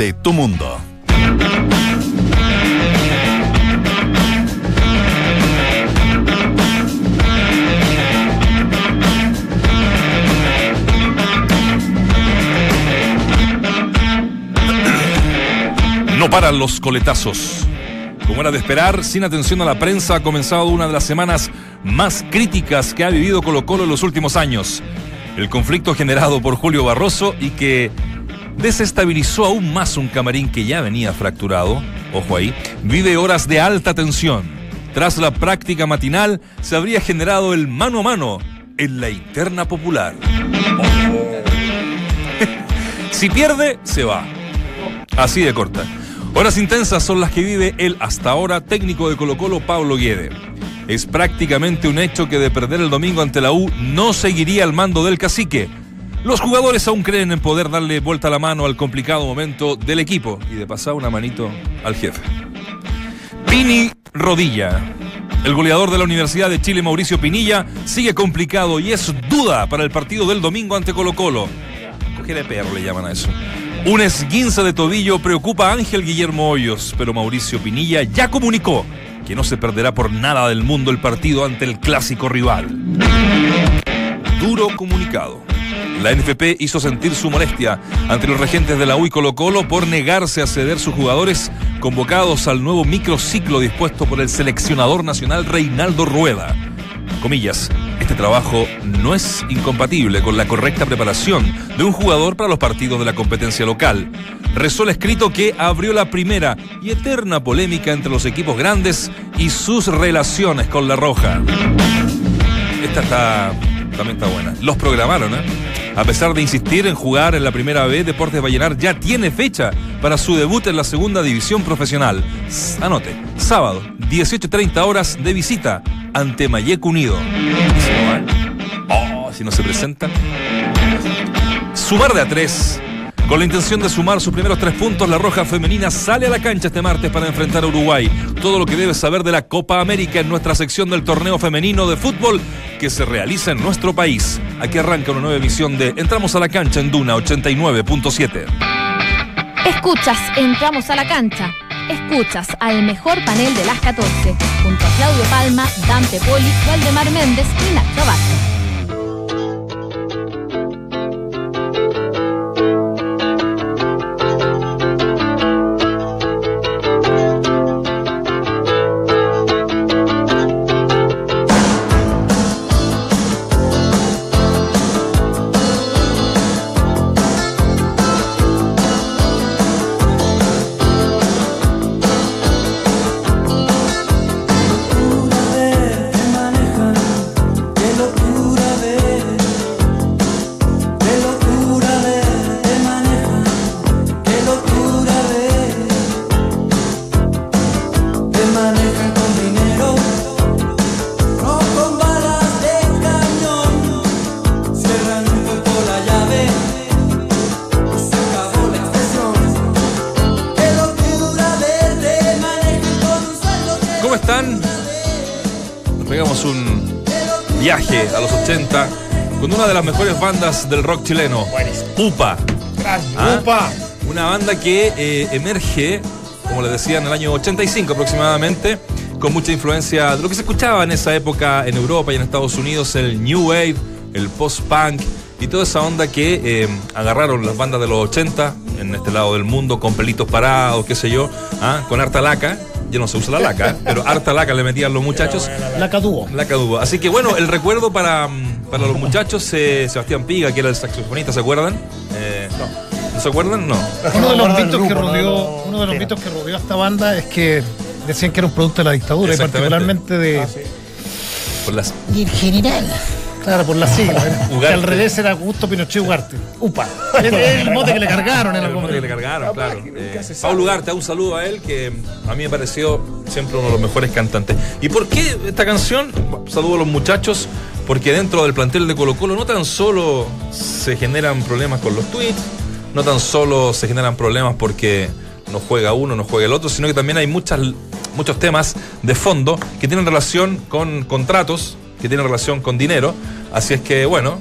de tu mundo. No paran los coletazos. Como era de esperar, sin atención a la prensa, ha comenzado una de las semanas más críticas que ha vivido Colo Colo en los últimos años. El conflicto generado por Julio Barroso y que desestabilizó aún más un camarín que ya venía fracturado, ojo ahí, vive horas de alta tensión. Tras la práctica matinal, se habría generado el mano a mano en la interna popular. si pierde, se va. Así de corta. Horas intensas son las que vive el hasta ahora técnico de Colo Colo, Pablo Guede. Es prácticamente un hecho que de perder el domingo ante la U no seguiría al mando del cacique. Los jugadores aún creen en poder darle vuelta a la mano al complicado momento del equipo y de pasar una manito al jefe. Pini Rodilla. El goleador de la Universidad de Chile, Mauricio Pinilla, sigue complicado y es duda para el partido del domingo ante Colo Colo. Coger perro le llaman a eso. Un esguince de tobillo preocupa a Ángel Guillermo Hoyos, pero Mauricio Pinilla ya comunicó que no se perderá por nada del mundo el partido ante el clásico rival. Duro comunicado. La NFP hizo sentir su molestia ante los regentes de la UI Colo Colo por negarse a ceder sus jugadores convocados al nuevo microciclo dispuesto por el seleccionador nacional Reinaldo Rueda. Comillas, este trabajo no es incompatible con la correcta preparación de un jugador para los partidos de la competencia local. Rezó el escrito que abrió la primera y eterna polémica entre los equipos grandes y sus relaciones con la Roja. Esta está, también está buena. Los programaron, ¿eh? A pesar de insistir en jugar en la primera B, Deportes Vallenar ya tiene fecha para su debut en la segunda división profesional. Anote, sábado, 18.30 horas de visita ante Mayek Unido. ¿Y si no? Oh, si no se presentan. Sumar de a tres. Con la intención de sumar sus primeros tres puntos, la Roja Femenina sale a la cancha este martes para enfrentar a Uruguay. Todo lo que debes saber de la Copa América en nuestra sección del torneo femenino de fútbol que se realiza en nuestro país. Aquí arranca una nueva emisión de Entramos a la cancha en Duna 89.7. Escuchas, entramos a la cancha. Escuchas al mejor panel de las 14, junto a Claudio Palma, Dante Poli, Valdemar Méndez y Nacho Abad. Nos pegamos un viaje a los 80 con una de las mejores bandas del rock chileno, UPA. ¿Ah? ¡Upa! Una banda que eh, emerge, como les decía, en el año 85 aproximadamente, con mucha influencia de lo que se escuchaba en esa época en Europa y en Estados Unidos, el New Wave, el post-punk y toda esa onda que eh, agarraron las bandas de los 80 en este lado del mundo con pelitos parados, qué sé yo, ¿ah? con harta laca. Ya no se usa la laca, pero harta laca le metían los muchachos. La Caduo. La caduba. Así que bueno, el recuerdo para, mm, para los muchachos, eh, Sebastián Piga, que era el saxofonista, ¿se acuerdan? Eh, no. se acuerdan? No. Uno de los mitos que rodeó, no- uno de los sí. mitos que rodeó a esta banda es que decían que era un producto de la dictadura y particularmente de Por las y el general. Claro, por la sigla. que al revés era Augusto Pinochet Ugarte. Upa. Es el mote que le cargaron en El mote que le cargaron, claro. Eh, Pablo Ugarte, un saludo a él, que a mí me pareció siempre uno de los mejores cantantes. ¿Y por qué esta canción? Saludo a los muchachos, porque dentro del plantel de Colo Colo no tan solo se generan problemas con los tweets, no tan solo se generan problemas porque no juega uno, no juega el otro, sino que también hay muchas, muchos temas de fondo que tienen relación con contratos, que tienen relación con dinero. Así es que, bueno,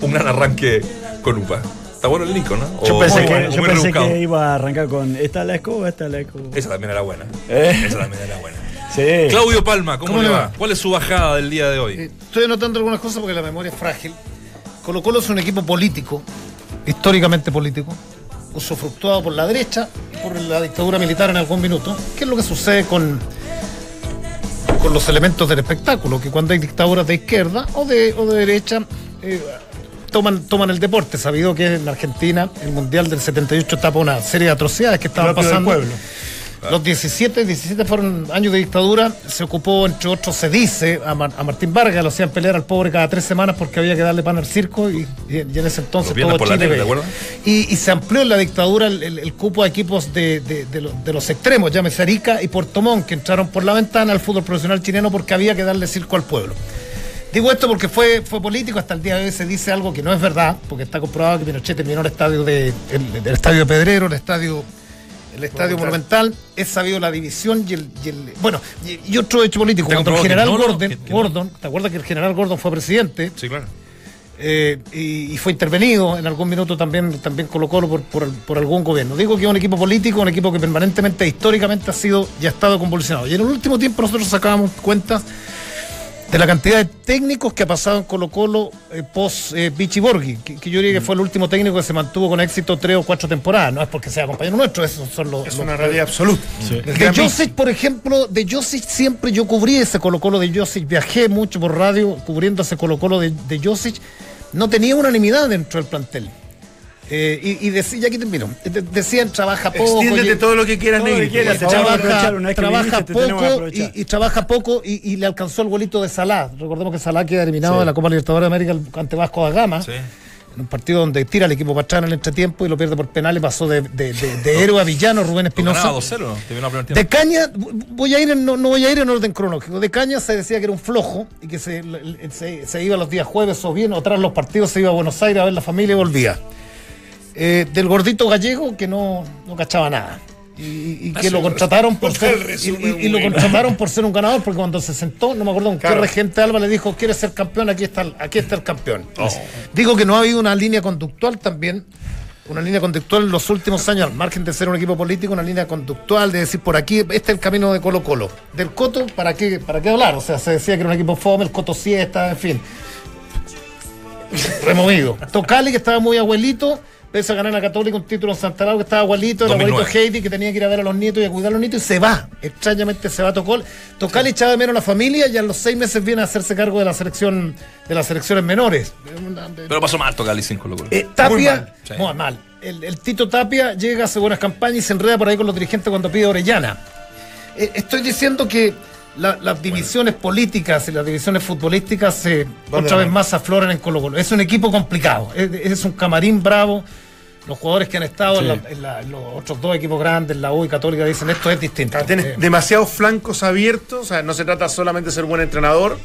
un gran arranque con UPA. Está bueno el Lincoln, ¿no? Yo O pensé, muy que, bueno, yo muy pensé que iba a arrancar con esta la escoba, esta la escoba. Esa también era buena. Eh. Esa también era buena. Sí. Claudio Palma, ¿cómo, ¿Cómo le va? va? ¿Cuál es su bajada del día de hoy? Eh, Estoy anotando algunas cosas porque la memoria es frágil. Colo Colo es un equipo político, históricamente político, usufructuado por la derecha y por la dictadura militar en algún minuto. ¿Qué es lo que sucede con, con los elementos del espectáculo? Que cuando hay dictaduras de izquierda o de, o de derecha, eh, toman, toman el deporte. Sabido que en Argentina el Mundial del 78 tapa una serie de atrocidades que estaban Propio del pasando. pueblo. Los 17, 17 fueron años de dictadura. Se ocupó, entre otros, se dice, a, Mar- a Martín Vargas, lo hacían pelear al pobre cada tres semanas porque había que darle pan al circo y, y en y en ese entonces todo Chile tele. Y, y se amplió en la dictadura el, el- el cupo de equipos de, de- de lo- de los extremos, llámese Arica y Puerto Montt, que entraron por la ventana al fútbol profesional chileno porque había que darle circo al pueblo. Digo esto porque fue, fue político, hasta el día de hoy se dice algo que no es verdad, porque está comprobado que Pinochet terminó el estadio de, el, el estadio de Pedrero, el estadio, el estadio Monumental, es sabido la división y el, y el- bueno, y, y otro hecho político, cuando el general no, no, Gordon, que- que no. Gordon, ¿te acuerdas que el general Gordon fue presidente? Sí, claro. eh, y, y fue intervenido en algún minuto también, también Colo Colo por, por, por algún gobierno. Digo que es un equipo político, un equipo que permanentemente, históricamente ha sido y ha estado convulsionado. Y en el último tiempo nosotros sacábamos cuentas de la cantidad de técnicos que ha pasado en Colo Colo eh, post eh, Vichy Borghi, que, que yo diría que fue el último técnico que se mantuvo con éxito tres o cuatro temporadas. No es porque sea compañero nuestro, esos son los, Es los- una realidad absoluta. de Josic, por ejemplo, de Josic siempre yo cubrí ese Colo Colo de Josic, viajé mucho por radio cubriendo ese Colo Colo de, de Josic, no tenía unanimidad dentro del plantel. Eh, y, y decía, ya aquí termino, de- decían trabaja poco. Extiéndete y- todo lo que quieras, favor. vamos a trabaja, aprovechar, una vez que trabaja viniste, poco y, y trabaja poco y, y le alcanzó el golito de Salah. Recordemos que Salah queda eliminado Sí. de la Copa Libertadores de América ante Vasco da Gama. Sí. En un partido donde tira el equipo para atrás en el entretiempo y lo pierde por penales, pasó de, de, de- de héroe a villano Rubén Espinosa. ganaba 2-0, ¿no? Terminó el primer tiempo. De Caña, voy a ir en- no, no voy a ir en orden cronológico. De Caña se decía que era un flojo y que se, se- se iba los días jueves o bien, o tras los partidos se iba a Buenos Aires a ver la familia y volvía. Eh, del gordito gallego que no, no cachaba nada. Y, que lo contrataron por ser y, y- y lo contrataron por ser un ganador porque cuando se sentó no me acuerdo con Claro. qué regente Alba le dijo quieres ser campeón aquí está el- aquí está el campeón digo que no ha habido una línea conductual también una línea conductual en los últimos años, al margen de ser un equipo político, una línea conductual de decir por aquí, este es el camino de Colo Colo. Del Coto, ¿para qué, para qué hablar? O sea, se decía que era un equipo fome, el Coto siesta, en fin. Removido. Tocali, que estaba muy abuelito, pese a ganar a Católica un título en Santa Laura, que estaba abuelito, el 2009. abuelito Heidi, que tenía que ir a ver a los nietos y a cuidar a los nietos, y se va. Extrañamente se va a Tocol. Tocali echaba de menos a la familia y a los seis meses viene a hacerse cargo de la selección, de las selecciones menores. Pero pasó mal Tocali sin Colo Colo. Eh, Tapia, Muy mal, sí. muy mal. El, el Tito Tapia llega, hace buenas campañas y se enreda por ahí con los dirigentes cuando pide Orellana. Eh, estoy diciendo que la- las divisiones políticas y las divisiones futbolísticas se otra vez más afloran en Colo Colo. Es un equipo complicado, es, es un camarín bravo. Los jugadores que han estado en, la- en la- en los otros dos equipos grandes, la U y Católica, dicen esto es distinto. Tienes Eh, demasiados flancos abiertos, o sea, no se trata solamente de ser buen entrenador,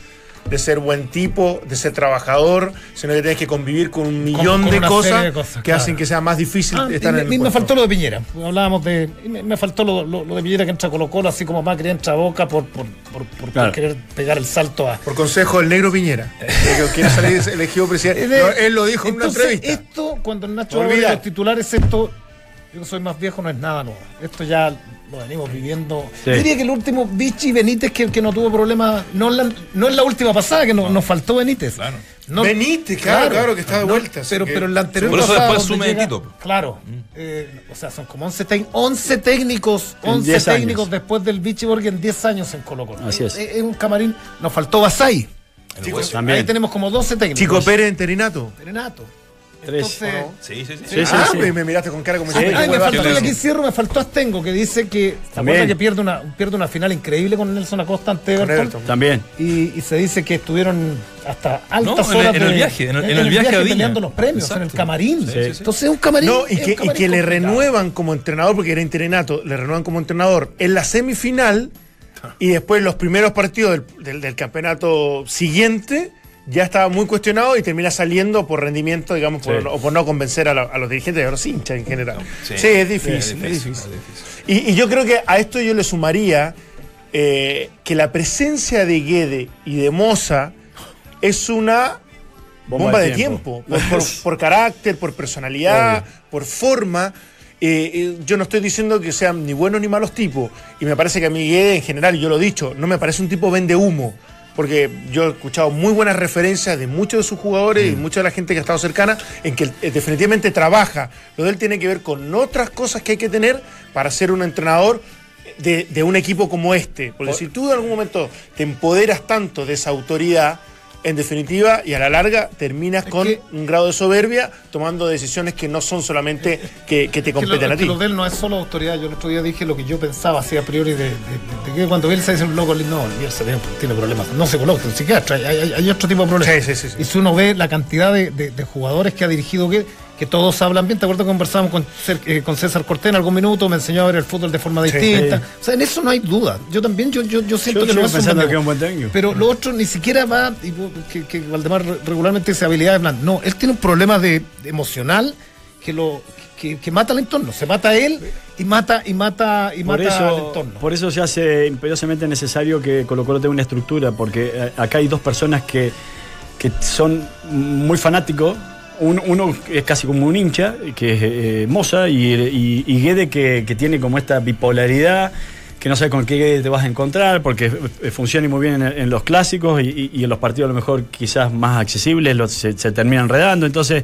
de ser buen tipo, de ser trabajador, sino que tienes que convivir con un millón con de, cosas serie de cosas, que claro. hacen que sea más difícil Ah, y estar me, en y el me puesto. faltó lo de Piñera. Hablábamos de. y Me, me faltó lo, lo- lo de Piñera que entra Colo Colo, así como Macri entra a Boca por, por, por, por- por Claro. querer pegar el salto a. Por consejo del negro Piñera, que quiere salir elegido presidente. No, él lo dijo en una entrevista. Esto, cuando el Nacho habla de los titulares, esto. Yo que soy más viejo, no es nada nuevo. Esto ya lo venimos viviendo. Sí. Yo diría que el último Vichy Benítez que, que no tuvo problemas, no, en la, no en la última pasada, que no- nos faltó Benítez. Claro. No- Benítez, claro, claro, que está de vuelta, Pero, que- pero en la anterior Por eso pasada después asume llega- Tito. Claro. eh, o sea, son como 11, tec- 11 técnicos, En 11 10 técnicos años. después del Vichy Borg en 10 años en Colo Colo. Así es. Es un camarín. Nos faltó Basay. El Chico. Ahí tenemos como 12 técnicos. Chico Pérez interinato. Renato. Tres. Entonces, Sí, sí, sí. Sí, sí, ah, sí. Me, me miraste con cara como Sí. Ay, ¿qué me faltó, ¿Quién y es? aquí cierro, me faltó Astengo, que dice que, ¿se También. que pierde una, pierde una final increíble con Nelson Acosta ante Everton? Everton. También. Y, y se dice que estuvieron hasta altas No, en el- horas en el de- viaje, en el- en el viaje a Viña. peleando los premios, en el camarín. Sí, sí, sí. Entonces es un camarín. No, y que, y que le renuevan como entrenador, porque era interinato, le renuevan como entrenador en la semifinal y después los primeros partidos del, del- del campeonato siguiente ya estaba muy cuestionado y termina saliendo por rendimiento, digamos, por- Sí. o por no convencer a, la- a los dirigentes a los hinchas en general. Sí, Sí. es difícil, es difícil. Y, y yo creo que a esto yo le sumaría eh, que la presencia de Guede y de Moza es una bomba, de tiempo, por, por- por carácter, por personalidad, por forma. Eh, eh, yo no estoy diciendo que sean ni buenos ni malos tipos. Y me parece que a mí Guede, en general, yo lo he dicho, no me parece un tipo vende humo. Porque yo he escuchado muy buenas referencias de muchos de sus jugadores y mucha de la gente que ha estado cercana en que eh, definitivamente trabaja. Lo de él tiene que ver con otras cosas que hay que tener para ser un entrenador de, de un equipo como este. Porque si tú en algún momento te empoderas tanto de esa autoridad, en definitiva y a la larga terminas Es con que- un grado de soberbia tomando decisiones que no son solamente que, que te que lo, competen a ti. lo de él no es solo autoridad. Yo el otro día dije lo que yo pensaba así a priori de, de- de- de que cuando Bielsa dice un loco, no, el Bielsa tiene, tiene problemas. No psicólogo, un psiquiatra. Hay, hay- hay otro tipo de problemas. Sí, sí, sí. Y si uno ve la cantidad de jugadores que ha dirigido que que todos hablan bien. ¿Te acuerdas que conversamos con, eh, con César Cortés en algún minuto? Me enseñó a ver el fútbol de forma Sí. distinta. Sí. O sea, en eso no hay duda. Yo también, yo, yo, yo siento Yo que no sigo es un pensando buen que es un buen técnico. Pero lo otro ni siquiera va, y que, que Valdemar re- regularmente dice habilidades blandas. No, él tiene un problema de, de emocional que lo que, que mata al entorno. Se mata a él y mata, y mata, y Por mata al eso, entorno. por eso se hace imperiosamente necesario que Colo Colo tenga una estructura, porque eh, acá hay dos personas que, que son muy fanáticos. Un- uno es casi como un hincha, que es eh, Moza, y, y, y Guede que, que tiene como esta bipolaridad, que no sabes con qué Guede te vas a encontrar, porque funciona muy bien en, los clásicos y, en los partidos a lo mejor quizás más accesibles los- se, se termina enredando. Entonces,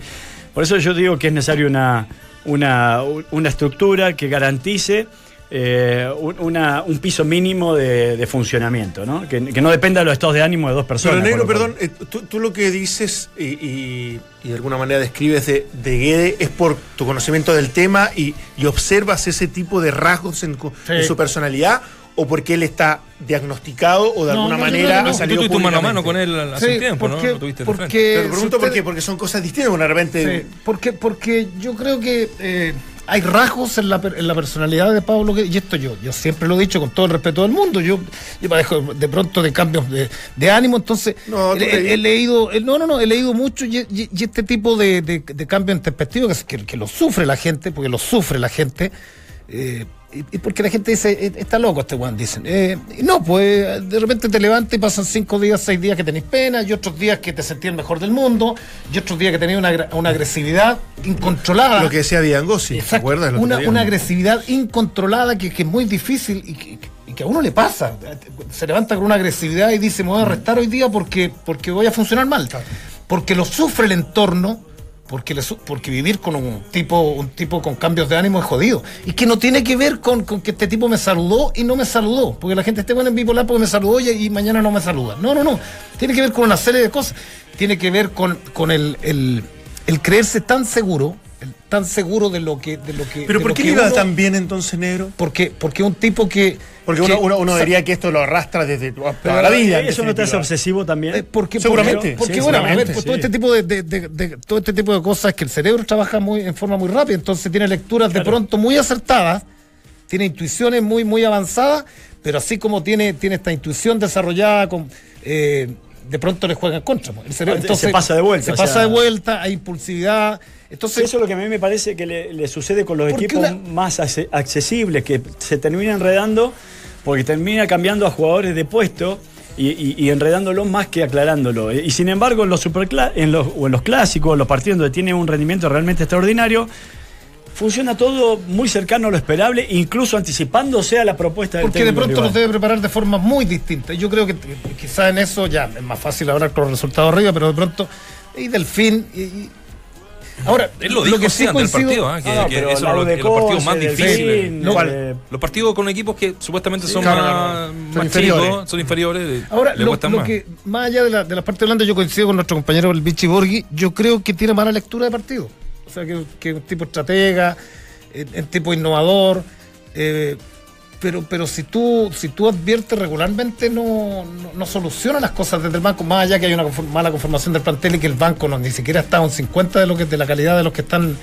por eso yo digo que es necesario una, una, una estructura que garantice eh, un, una- un piso mínimo de, de funcionamiento, ¿no? Que, que no dependa de los estados de ánimo de dos personas. Pero Negro, perdón, eh, tú, tú lo que dices y, y- y de alguna manera describes de, de Guede es por tu conocimiento del tema y, y observas ese tipo de rasgos en, cu- Sí. en su personalidad o porque él está diagnosticado o de No, alguna no, manera no. ha Tú salido tuviste mano a mano con él hace un Sí, tiempo, ¿no? porque- Lo tuviste de porque- frente. Pero si pregunto usted- por qué, porque son cosas distintas, de repente... Sí, porque, porque yo creo que eh, hay rasgos en la, en la personalidad de Pablo, que- y esto yo, yo siempre lo he dicho con todo el respeto del mundo, yo, yo padezco de pronto de cambios de, de ánimo, entonces No, he, te- he- he leído, he- no, no, no, he leído mucho y, y- y este tipo de, de, de cambio en perspectiva que, que lo sufre la gente, porque lo sufre la gente. eh, y, porque la gente dice, "Eh, está loco este Juan, dicen. Eh, no, pues de repente te levantas y pasan cinco días, seis días que tenés pena, y otros días que te sentís el mejor del mundo, y otros días que tenés una, una agresividad incontrolada. Lo que decía Diangosi, ¿te acuerdas? Lo Una, una agresividad incontrolada que, que es muy difícil y que, y que a uno le pasa. Se levanta con una agresividad y dice, me voy a arrestar hoy día porque, porque voy a funcionar mal. Porque lo sufre el entorno, porque, le su- porque vivir con un tipo, un tipo con cambios de ánimo es jodido. Y que no tiene que ver con, con que este tipo me saludó y no me saludó. Porque la gente esté bueno en bipolar porque me saludó y, y mañana no me saluda. No, no, no. Tiene que ver con una serie de cosas. Tiene que ver con, con el, el, creerse tan seguro, tan seguro de lo que... De lo que Pero ¿por qué que le iba uno- tan bien entonces, Negro? porque, porque un tipo que. Porque que- uno, uno- diría que esto lo arrastra desde toda Pero la vida. ¿Eso no te hace obsesivo también? eh, porque, Seguramente, Porque, sí, bueno, a ver, seguramente, pues, sí. todo este tipo de, de- de- de- todo este tipo de cosas que el cerebro trabaja muy en forma muy rápida, entonces tiene lecturas de pronto muy acertadas, tiene intuiciones muy, muy avanzadas, pero así como tiene, tiene esta intuición desarrollada con. eh, de pronto le juegan contra. pues. El cerebro, Ah, se entonces, pasa de vuelta, Se o pasa sea- de vuelta, hay impulsividad. Entonces, Eso es lo que a mí me parece que le, le sucede con los equipos una- más accesibles, que se termina enredando porque termina cambiando a jugadores de puesto y, y- y enredándolo más que aclarándolo. Y sin embargo, en los, supercla- en los, o en los clásicos, en los partidos donde tiene un rendimiento realmente extraordinario, funciona todo muy cercano a lo esperable, incluso anticipándose a la propuesta del Porque de pronto los rival. debe preparar de forma muy distinta. Yo creo que eh, quizá en eso ya es más fácil hablar con los resultados arriba, pero de pronto, y del fin. Y, y- Ahora, Él lo dijo sí antes del partido, ¿ah? que, Ah, que eso lo- de los partidos más difíciles. Fin, Los- eh, Los partidos con equipos que supuestamente son claro, más, Son inferiores. chicos, son inferiores, eh, Ahora, le lo, lo más. que, más allá de la, de la parte hablando, yo coincido con nuestro compañero el Vichy Borghi, yo creo que tiene mala lectura de partido. O sea, que, que es un tipo estratega, eh, un tipo innovador, eh, pero, pero si tú si tú adviertes regularmente, no, no, no soluciona las cosas desde el banco, más allá que hay una conform- mala conformación del plantel y que el banco no ni siquiera está a un 50 de lo que de la calidad de los que están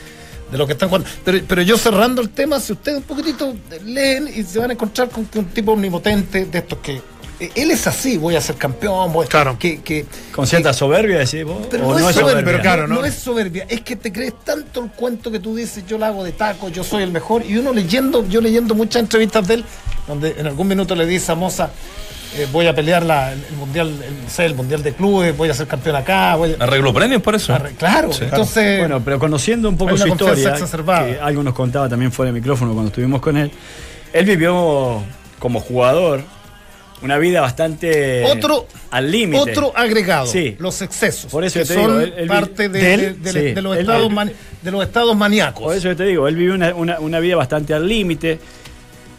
de los que están jugando. Pero, pero yo cerrando el tema, si ustedes un poquitito leen y se van a encontrar con que un tipo omnipotente de estos que él es así, voy a ser campeón, voy Claro. que, que Con cierta soberbia, decís vos. pero o no, es soberbia, pero claro, no, ¿no? es soberbia, es que te crees tanto el cuento que tú dices, yo lo hago de taco, yo soy el mejor, y uno leyendo, yo leyendo muchas entrevistas de él, donde en algún minuto le dice a Moza, eh, voy a pelear la- el mundial, el, no sé, el mundial de clubes, voy a ser campeón acá, voy a- Arregló premios por eso. Arre- claro, Sí. entonces Bueno, pero conociendo un poco su historia, exacerbada. que algo nos contaba también fuera de micrófono cuando estuvimos con él, él vivió como jugador una vida bastante Otro- al límite. otro agregado, Sí. los excesos, Por eso que te son digo, él- él vi- parte de, de él, de- de- sí. de los Él- estados de los estados maníacos. Por eso yo te digo, él vivió una, una- una vida bastante al límite.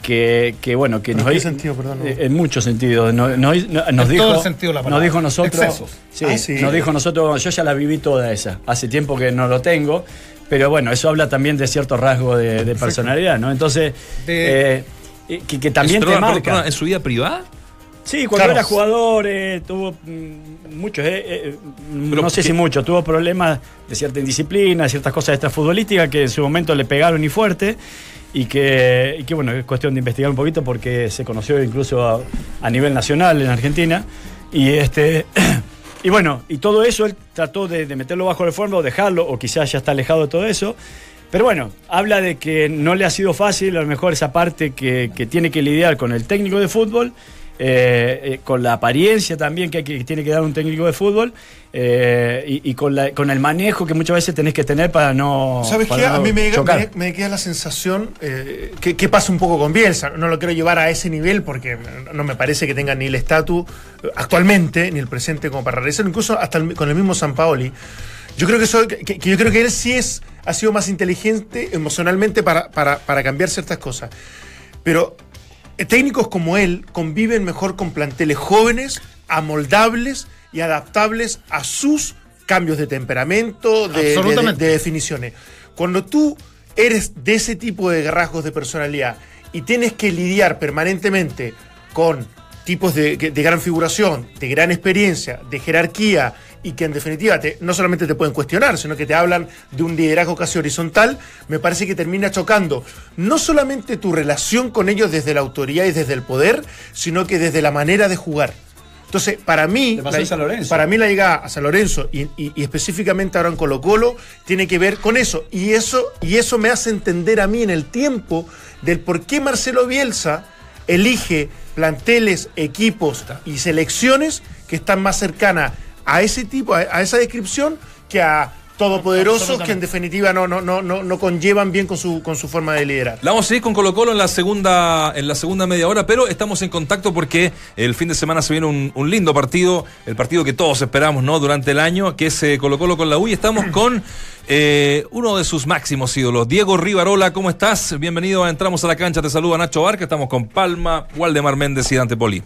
Que, que, bueno, que ¿En nos qué di- sentido, perdón? eh, En muchos sentidos. No- no- no- nos En dijo, todo el sentido de la palabra. Nos dijo nosotros. Sí, Ah, sí. Nos dijo nosotros, yo ya la viví toda esa. Hace tiempo que no lo tengo. Pero bueno, eso habla también de cierto rasgo de, de personalidad, ¿no? Entonces, De- eh, que, que también ¿Es- te marca. ¿En su vida privada? Sí, cuando era jugador eh, tuvo mm, muchos, eh, eh, Pero no sé si muchos, tuvo problemas de cierta indisciplina, ciertas cosas extrafutbolísticas que en su momento le pegaron y fuerte y que, y que, bueno, es cuestión de investigar un poquito porque se conoció incluso a, a nivel nacional en Argentina y este y bueno, y todo eso él trató de, de meterlo bajo el fondo o dejarlo o quizás ya está alejado de todo eso. Pero bueno, habla de que no le ha sido fácil, a lo mejor esa parte que, que tiene que lidiar con el técnico de fútbol, eh, eh, con la apariencia también que, tiene que dar un técnico de fútbol eh, y, y con, la- con el manejo que muchas veces tenés que tener para no. ¿Sabes para qué? no A mí me, me- me queda la sensación que, que pasa un poco con Bielsa. No lo quiero llevar a ese nivel porque no me parece que tenga ni el estatus actualmente, ni el presente como para realizarlo, incluso hasta el- con el mismo San Paoli. Yo creo que, soy- que- que yo creo que él sí es, ha sido más inteligente emocionalmente para, para- para cambiar ciertas cosas. Pero técnicos como él conviven mejor con planteles jóvenes, amoldables y adaptables a sus cambios de temperamento, de, definiciones. Cuando tú eres de ese tipo de rasgos de personalidad y tienes que lidiar permanentemente con tipos de, de gran figuración, de gran experiencia, de jerarquía y que en definitiva te- no solamente te pueden cuestionar, sino que te hablan de un liderazgo casi horizontal, me parece que termina chocando no solamente tu relación con ellos desde la autoridad y desde el poder, sino que desde la manera de jugar. Entonces, para mí, para mí la llegada a San Lorenzo y, y- y específicamente ahora en Colo Colo tiene que ver con eso. Y eso, y eso me hace entender a mí en el tiempo del por qué Marcelo Bielsa elige planteles, equipos y selecciones que están más cercanas a ese tipo, a, a esa descripción, que a todopoderosos que en definitiva no, no, no, no, no conllevan bien con su, con su forma de liderar. La vamos a seguir con Colo Colo en la segunda, en la segunda media hora, pero estamos en contacto porque el fin de semana se viene un, un lindo partido, el partido que todos esperamos, ¿no? Durante el año, que es eh, Colo Colo con la U y estamos con eh, uno de sus máximos ídolos, Diego Rivarola, ¿cómo estás? Bienvenido a Entramos a la Cancha, te saluda Nacho Barca, estamos con Palma, Waldemar Méndez y Dante Poli.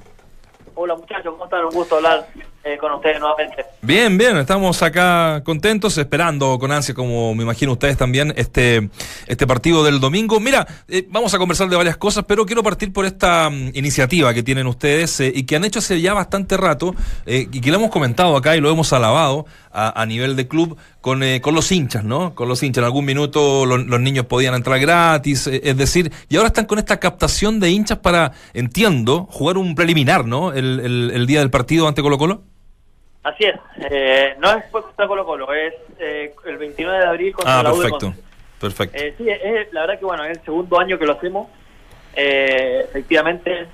Hola muchachos, ¿cómo están? Un gusto hablar eh, con ustedes nuevamente. Bien, bien, estamos acá contentos, esperando con ansia, como me imagino ustedes también, este, este partido del domingo. Mira, eh, vamos a conversar de varias cosas, pero quiero partir por esta mm, iniciativa que tienen ustedes eh, y que han hecho hace ya bastante rato eh, y que lo hemos comentado acá y lo hemos alabado a, nivel de club con, con los hinchas, ¿no? Con los hinchas. En algún minuto lo- los niños podían entrar gratis, es decir, y ahora están con esta captación de hinchas para, entiendo, jugar un preliminar, ¿no? El- el día del partido ante Colo Colo. Así es, eh, no es contra Colo Colo, es eh, el 29 de abril contra Ah, la U de perfecto, perfecto. Eh, sí, es, la verdad que bueno, es el segundo año que lo hacemos. Eh, efectivamente,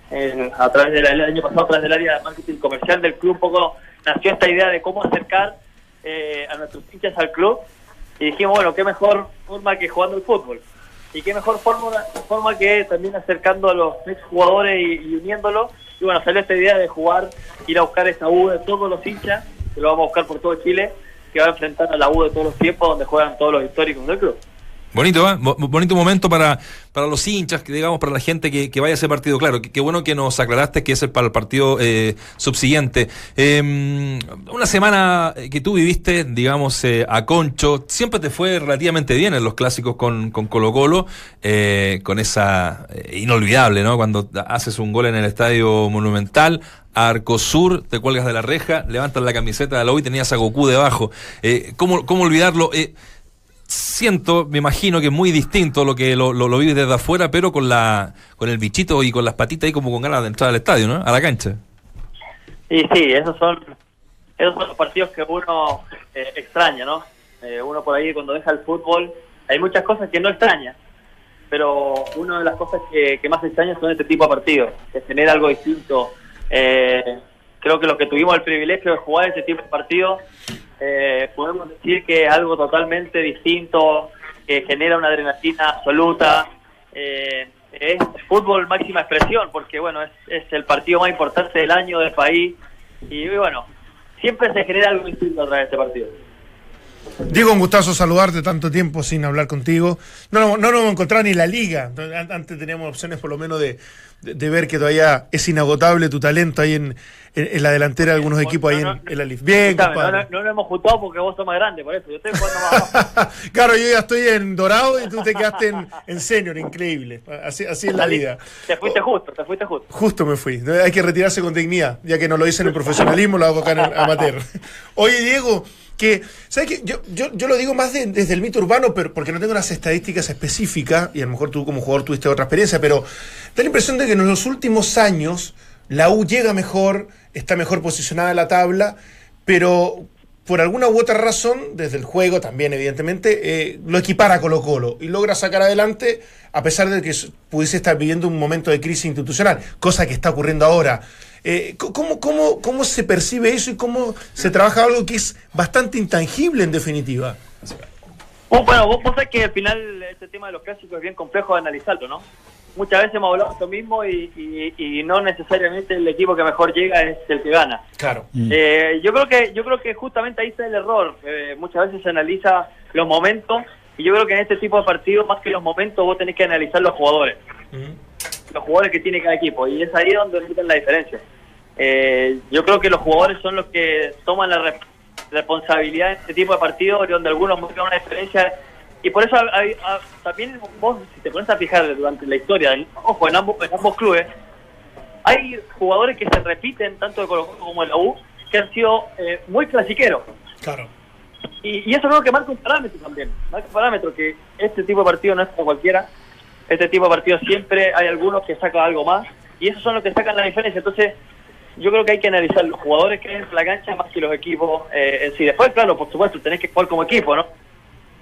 a través del el año pasado, a través del área de marketing comercial del club, un poco nació esta idea de cómo acercar eh, a nuestros hinchas al club. Y dijimos, bueno, qué mejor forma que jugando el fútbol. Y qué mejor forma, que también acercando a los ex jugadores y, y uniéndolos. Y bueno, salió esta idea de jugar, ir a buscar esa U de todos los hinchas, que lo vamos a buscar por todo Chile, que va a enfrentar a la U de todos los tiempos, donde juegan todos los históricos del club. Bonito, ¿eh? Bo- bonito momento para, para los hinchas, que digamos, para la gente que, que vaya a ese partido. Claro, qué bueno que nos aclaraste que es para el partido eh, subsiguiente. Eh, una semana que tú viviste, digamos, eh, a Concho, siempre te fue relativamente bien en los clásicos con, con Colo Colo, eh, con esa eh, inolvidable, ¿no? Cuando haces un gol en el Estadio Monumental, Arcosur, te cuelgas de la reja, levantas la camiseta de la U y tenías a Goku debajo. Eh, ¿cómo, ¿Cómo olvidarlo? Siento, me imagino que es muy distinto lo que lo, lo, lo vives desde afuera, pero con la con el bichito y con las patitas ahí como con ganas de entrar al estadio, ¿no? A la cancha. Y sí, esos son, esos son los partidos que uno eh, extraña, ¿no? Eh, uno por ahí cuando deja el fútbol, hay muchas cosas que no extraña, pero una de las cosas que, que más extraña son este tipo de partidos, que genera algo distinto Eh, creo que los que tuvimos el privilegio de jugar ese tipo de partidos, eh, podemos decir que es algo totalmente distinto, que genera una adrenalina absoluta. Eh, es fútbol máxima expresión, porque bueno, es, es el partido más importante del año del país. Y bueno, siempre se genera algo distinto a través de este partido. Diego, un gustazo saludarte tanto tiempo sin hablar contigo. No, no, no nos hemos encontrado ni la liga. An- Antes teníamos opciones por lo menos de, de- de ver que todavía es inagotable tu talento ahí en, en- en la delantera de algunos equipos ahí No, en, la LIF. Bien, compadre. no, no nos hemos juntado porque vos sos más grande, por eso. Yo estoy jugando más abajo. claro, yo ya estoy en dorado y tú te quedaste en, en senior, increíble. Así, así es la vida. Te fuiste justo, te fuiste justo. Justo me fui. Hay que retirarse con dignidad, ya que no lo hice en el profesionalismo, lo hago acá en el amateur. Oye, Diego, que, ¿sabes qué? Yo, yo, yo lo digo más de- desde el mito urbano, pero porque no tengo unas estadísticas específicas, y a lo mejor tú como jugador tuviste otra experiencia, pero da la impresión de que en los últimos años la U llega mejor, está mejor posicionada en la tabla, pero por alguna u otra razón, desde el juego también, evidentemente, eh, lo equipara Colo Colo y logra sacar adelante, a pesar de que pudiese estar viviendo un momento de crisis institucional, cosa que está ocurriendo ahora. Eh, ¿cómo, cómo, ¿Cómo se percibe eso y cómo se trabaja algo que es bastante intangible en definitiva? Bueno, vos, vos que al final este tema de los clásicos es bien complejo de analizarlo, ¿no? Muchas veces hemos hablado de esto mismo y, y- y no necesariamente el equipo que mejor llega es el que gana. Claro. Eh, yo creo que yo creo que justamente ahí está el error. Eh, muchas veces se analiza los momentos y yo creo que en este tipo de partidos más que los momentos vos tenés que analizar los jugadores, los jugadores que tiene cada equipo y es ahí donde meten la diferencia. Eh, yo creo que los jugadores son los que toman la re- responsabilidad en este tipo de partidos donde algunos marcan una diferencia y por eso hay- hay- también vos si te pones a fijar durante la historia, en- ojo en ambos en ambos clubes hay jugadores que se repiten tanto de Colo como de la U que han sido eh, muy clasiqueros. Claro. y, y eso creo que marca un parámetro también marca un parámetro que este tipo de partido no es para cualquiera. Este tipo de partidos siempre hay algunos que sacan algo más y esos son los que sacan la diferencia. Entonces yo creo que hay que analizar los jugadores que hay en la cancha más que los equipos eh, en sí. Después claro por supuesto tenés que jugar como equipo no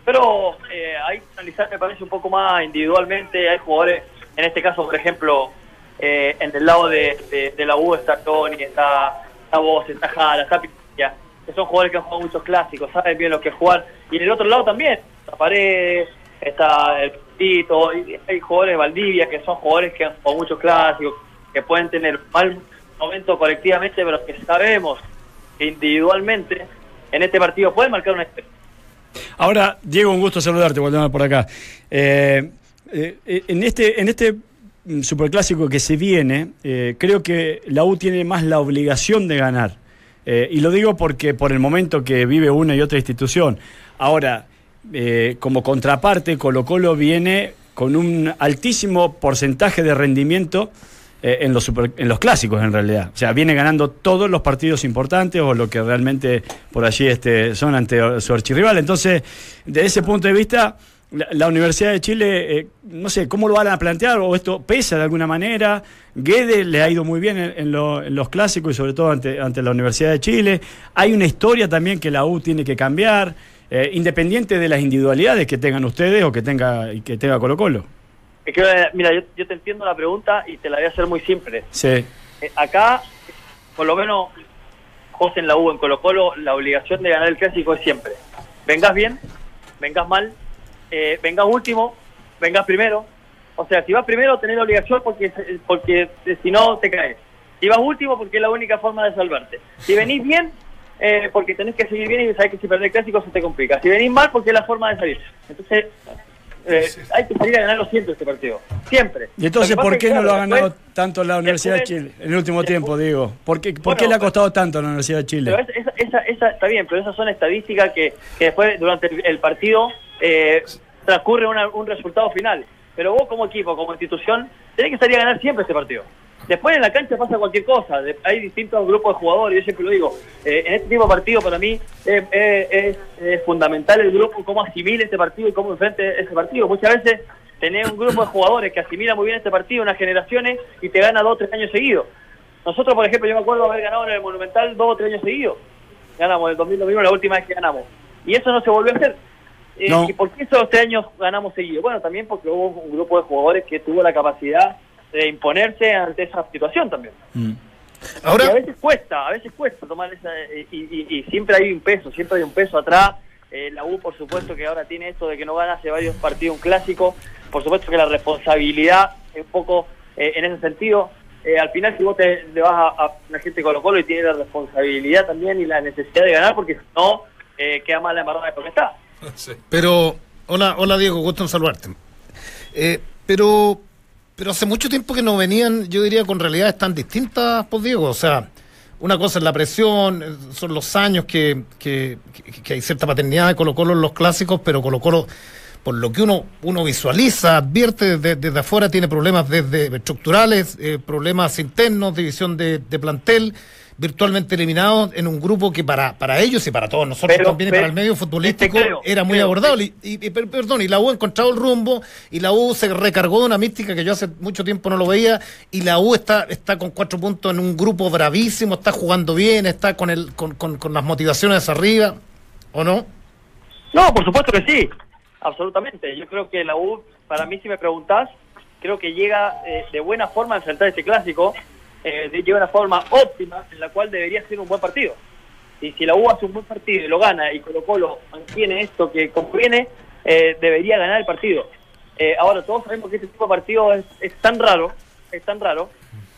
pero eh, hay analizar, me parece, un poco más individualmente. Hay jugadores, en este caso, por ejemplo, eh, en el lado de, de- la U está Tony, está, está está Jara, está Pinilla, que son jugadores que han jugado muchos clásicos, saben bien lo que jugar. Y en el otro lado también, está Paredes, está el Tito, hay jugadores de Valdivia que son jugadores que han jugado muchos clásicos, que pueden tener mal momento colectivamente, pero que sabemos que individualmente en este partido pueden marcar una diferencia. Ahora, Diego, un gusto saludarte, Waldemar, por acá. Eh, eh, en este, en este superclásico que se viene, eh, creo que la U tiene más la obligación de ganar. Eh, y lo digo porque por el momento que vive una y otra institución. Ahora, eh, como contraparte, Colo Colo viene con un altísimo porcentaje de rendimiento eh, en, los super- en los clásicos en realidad. O sea, viene ganando todos los partidos importantes o lo que realmente por allí este, son ante su archirrival. Entonces, desde ese punto de vista, la, Universidad de Chile, eh, no sé, ¿cómo lo van a plantear? ¿O esto pesa de alguna manera? Guede le ha ido muy bien en, en lo- en los clásicos y sobre todo ante, ante la Universidad de Chile. Hay una historia también que la U tiene que cambiar, eh, independiente de las individualidades que tengan ustedes o que tenga, que tenga Colo Colo. Es que, eh, mira, yo, yo te entiendo la pregunta y te la voy a hacer muy simple. Sí. Eh, acá, por lo menos, José en la U, en Colo Colo, la obligación de ganar el clásico es siempre. Vengas bien, vengas mal, eh, vengas último, vengas primero. O sea, si vas primero tenés la obligación porque, porque eh, si no te caes. Si vas último porque es la única forma de salvarte. Si venís bien, eh, porque tenés que seguir bien y sabés que si perdés el clásico se te complica. Si venís mal porque es la forma de salir. Entonces, eh, hay que salir a ganarlo siempre este partido. Siempre. Y entonces, ¿por qué no lo ha ganado después- tanto la Universidad de Chile en el último después- tiempo, digo? ¿Por qué, por Bueno, qué le ha costado tanto a la Universidad de Chile? Pero esa, esa, esa- está bien, pero esas son estadísticas que, que después, durante el, el partido, eh, transcurre una- un resultado final. Pero vos como equipo, como institución, tenés que salir a ganar siempre este partido. Después en la cancha pasa cualquier cosa, de- hay distintos grupos de jugadores, yo siempre lo digo, eh, en este tipo de partido para mí eh, eh, es, es fundamental el grupo, cómo asimile este partido y cómo enfrente ese partido. Muchas veces tenés un grupo de jugadores que asimila muy bien este partido, unas generaciones, y te gana dos o tres años seguidos. Nosotros, por ejemplo, yo me acuerdo haber ganado en el Monumental dos o tres años seguidos. Ganamos en el 2021, la última vez que ganamos. Y eso no se volvió a hacer. Eh, No. ¿Y por qué esos tres años ganamos seguidos? Bueno, también porque hubo un grupo de jugadores que tuvo la capacidad de imponerse ante esa situación también. Mm. Ahora- Y a veces cuesta, a veces cuesta tomar esa. Y, y- y siempre hay un peso, siempre hay un peso atrás. Eh, la U, por supuesto, que ahora tiene esto de que no gana hace varios partidos un clásico. Por supuesto que la responsabilidad es un poco eh, en ese sentido. Eh, al final, si vos te, le vas a, a la gente de Colo Colo y tiene la responsabilidad también y la necesidad de ganar, porque si no, eh, queda mal la embarrada de por qué está. Pero, hola, hola Diego, gusto en saludarte. Pero, pero hace mucho tiempo que no venían, yo diría, con realidades tan distintas, pues Diego. O sea, una cosa es la presión, eh, son los años que, que, hay cierta paternidad de Colo Colo en los clásicos, pero Colo Colo, por lo que uno, uno visualiza, advierte desde, desde afuera, tiene problemas desde estructurales, eh, problemas internos, división de plantel, virtualmente eliminados en un grupo que para, para ellos y para todos nosotros Pero- también y para el medio futbolístico este creo, era muy creo, abordable. Y, y- y per- perdón, y la U ha encontrado el rumbo, y la U se recargó de una mística que yo hace mucho tiempo no lo veía, y la U está, está con cuatro puntos en un grupo bravísimo, está jugando bien, está con, el, con, con, con las motivaciones arriba, ¿o no? No, por supuesto que sí, absolutamente. Yo creo que la U, para mí, si me preguntás, creo que llega eh, de buena forma a enfrentar este clásico, eh, de una forma óptima en la cual debería ser un buen partido. Y si la U hace un buen partido y lo gana y Colo Colo mantiene esto que conviene, eh, debería ganar el partido. Eh, ahora, todos sabemos que este tipo de partido es, es tan raro, es tan raro,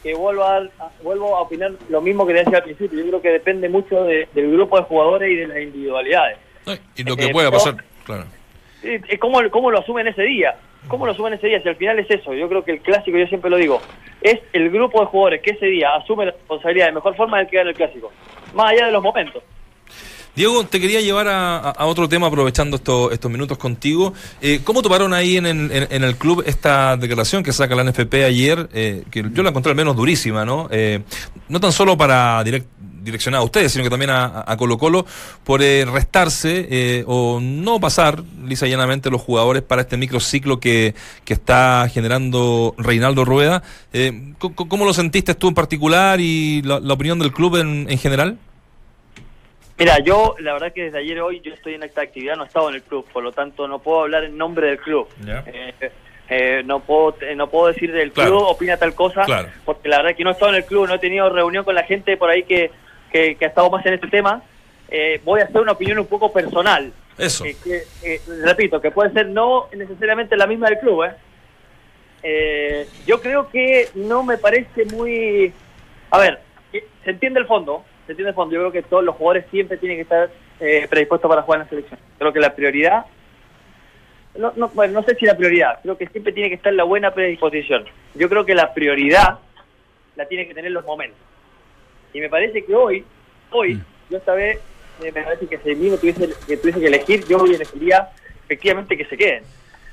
que vuelvo a, dar- a- vuelvo a opinar lo mismo que decía al principio. Yo creo que depende mucho de- del grupo de jugadores y de las individualidades. Y lo que Eh, pueda pasar, claro. Eh, eh, ¿Cómo, ¿Cómo lo asumen ese día? ¿Cómo lo asumen ese día? Si al final es eso, yo creo que el clásico, yo siempre lo digo, es el grupo de jugadores que ese día asume la responsabilidad de mejor forma del que gana el clásico. Más allá de los momentos. Diego, te quería llevar a, otro tema aprovechando estos, estos minutos contigo. Eh, ¿Cómo tomaron ahí en, en- en el club esta declaración que saca la NFP ayer? que yo la encontré al menos durísima, ¿no? No tan solo para direct- direccionar a ustedes, sino que también a, a Colo Colo por eh, restarse eh, o no pasar lisa y llanamente los jugadores para este microciclo que, que está generando Reinaldo Rueda. Eh, ¿cómo, lo sentiste tú en particular y la, la opinión del club en, en general? Mira, yo la verdad que desde ayer hoy yo estoy en esta actividad, no he estado en el club, por lo tanto no puedo hablar en nombre del club. Eh, eh, no puedo eh, no puedo decir del Claro. club opina tal cosa, Claro. porque la verdad que no he estado en el club, no he tenido reunión con la gente por ahí que, que, que ha estado más en este tema. Eh, voy a hacer una opinión un poco personal. Eso. que- que, eh, repito, que puede ser no necesariamente la misma del club. ¿eh? Eh, yo creo que no me parece muy... A ver, se entiende el fondo, se entiende el fondo. Yo creo que todos los jugadores siempre tienen que estar eh, predispuestos para jugar en la selección. Creo que la prioridad... No, no, bueno, no sé si la prioridad, creo que siempre tiene que estar la buena predisposición. Yo creo que la prioridad la tiene que tener los momentos. Y me parece que hoy, hoy, yo esta vez, eh, me parece que si mí me tuviese, que tuviese que elegir, yo hoy elegiría efectivamente que se queden.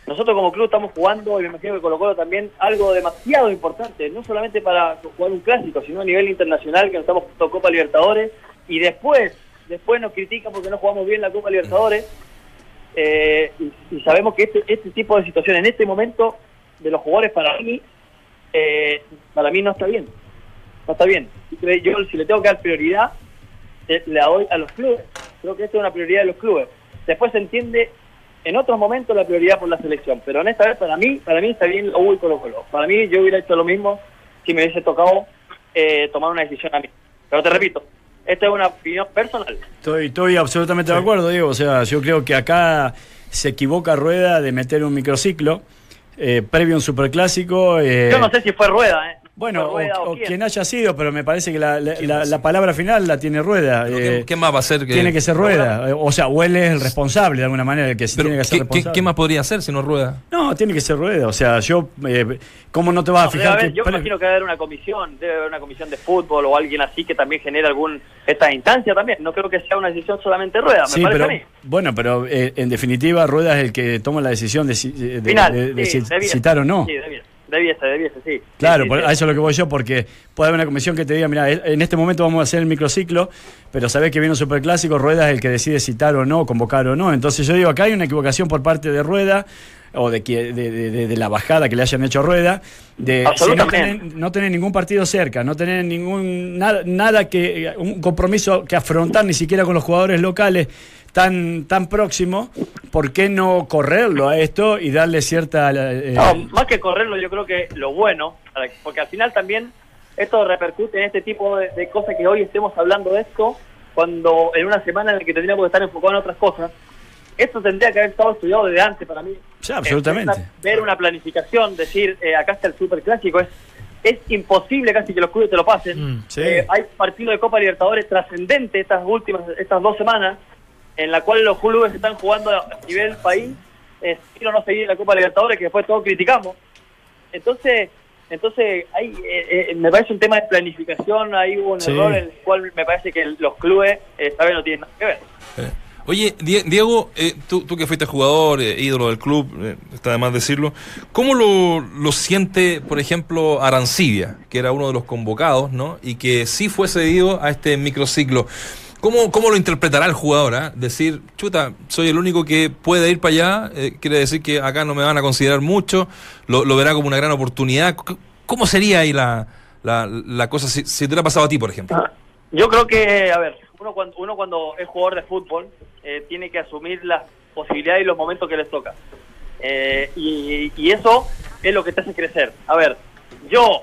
Nosotros como club estamos jugando, y me imagino que Colo Colo también, algo demasiado importante, no solamente para jugar un clásico, sino a nivel internacional, que nos estamos jugando Copa Libertadores, y después, después nos critican porque no jugamos bien la Copa Libertadores, eh, y, y sabemos que este, este tipo de situación en este momento de los jugadores para mí, eh, para mí no está bien. No está bien. Yo si le tengo que dar prioridad, eh, le doy a los clubes. Creo que esto es una prioridad de los clubes. Después se entiende en otros momentos la prioridad por la selección, pero en esta vez para mí, para mí está bien la U y Colo Colo. Para mí yo hubiera hecho lo mismo si me hubiese tocado eh, tomar una decisión a mí. Pero te repito, esta es una opinión personal. Estoy, estoy absolutamente de acuerdo, Diego. O sea, yo creo que acá se equivoca Rueda de meter un microciclo eh, previo a un superclásico. eh, Yo no sé si fue Rueda, ¿eh? Bueno, Rueda o, o quién. quien haya sido, pero me parece que la, la- la- la palabra final la tiene Rueda. Eh, ¿qué, qué más va a hacer? Que, tiene que ser Rueda. eh, O sea, o él es el responsable de alguna manera, el que se Pero, tiene que ser ¿qué, qué, responsable. qué más podría hacer si no rueda? No, tiene que ser Rueda. O sea, yo. eh, ¿Cómo no te vas a No, fijar haber- que yo me imagino que debe haber una comisión, debe haber una comisión de fútbol o alguien así que también genere algún esta instancia también. No creo que sea una decisión solamente rueda, me Sí, parece pero, a mí. bueno, pero eh, en definitiva Rueda es el que toma la decisión de, de- Final, de- sí, citar o no. Sí, debiese, debiese, sí. Claro, sí, por- sí. a eso es lo que voy yo, porque puede haber una comisión que te diga, mira, en este momento vamos a hacer el microciclo, pero sabés que viene un superclásico, Rueda es el que decide citar o no, convocar o no. Entonces yo digo, acá hay una equivocación por parte de Rueda, o de, que- de, de- de- la bajada que le hayan hecho Rueda, de si no tener, no tener ningún partido cerca, no tener ningún nada, nada que un compromiso que afrontar ni siquiera con los jugadores locales tan tan próximo, ¿por qué no correrlo a esto y darle cierta eh, No, más que correrlo, yo creo que lo bueno, porque al final también esto repercute en este tipo de, de cosas que hoy estemos hablando de esto, cuando en una semana en la que tendríamos que estar enfocados en otras cosas. Esto tendría que haber estado estudiado desde antes para mí. Sí, absolutamente. Eh, ver una planificación, decir, eh, acá está el superclásico, es, es imposible casi que los clubes te lo pasen. Mm, sí. Eh, hay partido de Copa Libertadores trascendente estas últimas, estas dos semanas, en la cual los clubes están jugando a nivel país, eh, seguir o no seguir la Copa Libertadores, que después todos criticamos. Entonces, entonces hay, eh, eh, me parece un tema de planificación, hay un Sí. error en el cual me parece que los clubes eh, saben no tienen nada que ver. Oye, Die- Diego, eh, tú, tú que fuiste jugador, eh, ídolo del club, eh, está de más decirlo, ¿cómo lo, lo siente, por ejemplo, Arancibia, que era uno de los convocados, ¿no? Y que sí fue cedido a este microciclo. ¿Cómo, cómo lo interpretará el jugador? ah? Decir, chuta, soy el único que puede ir para allá, eh, quiere decir que acá no me van a considerar mucho, lo, lo verá como una gran oportunidad. ¿Cómo sería ahí la, la, la cosa si, si te hubiera pasado a ti, por ejemplo? Ah, Yo creo que, a ver, uno cuando, uno cuando es jugador de fútbol eh, tiene que asumir las posibilidades y los momentos que les toca. Eh, y, y eso es lo que te hace crecer. A ver, yo,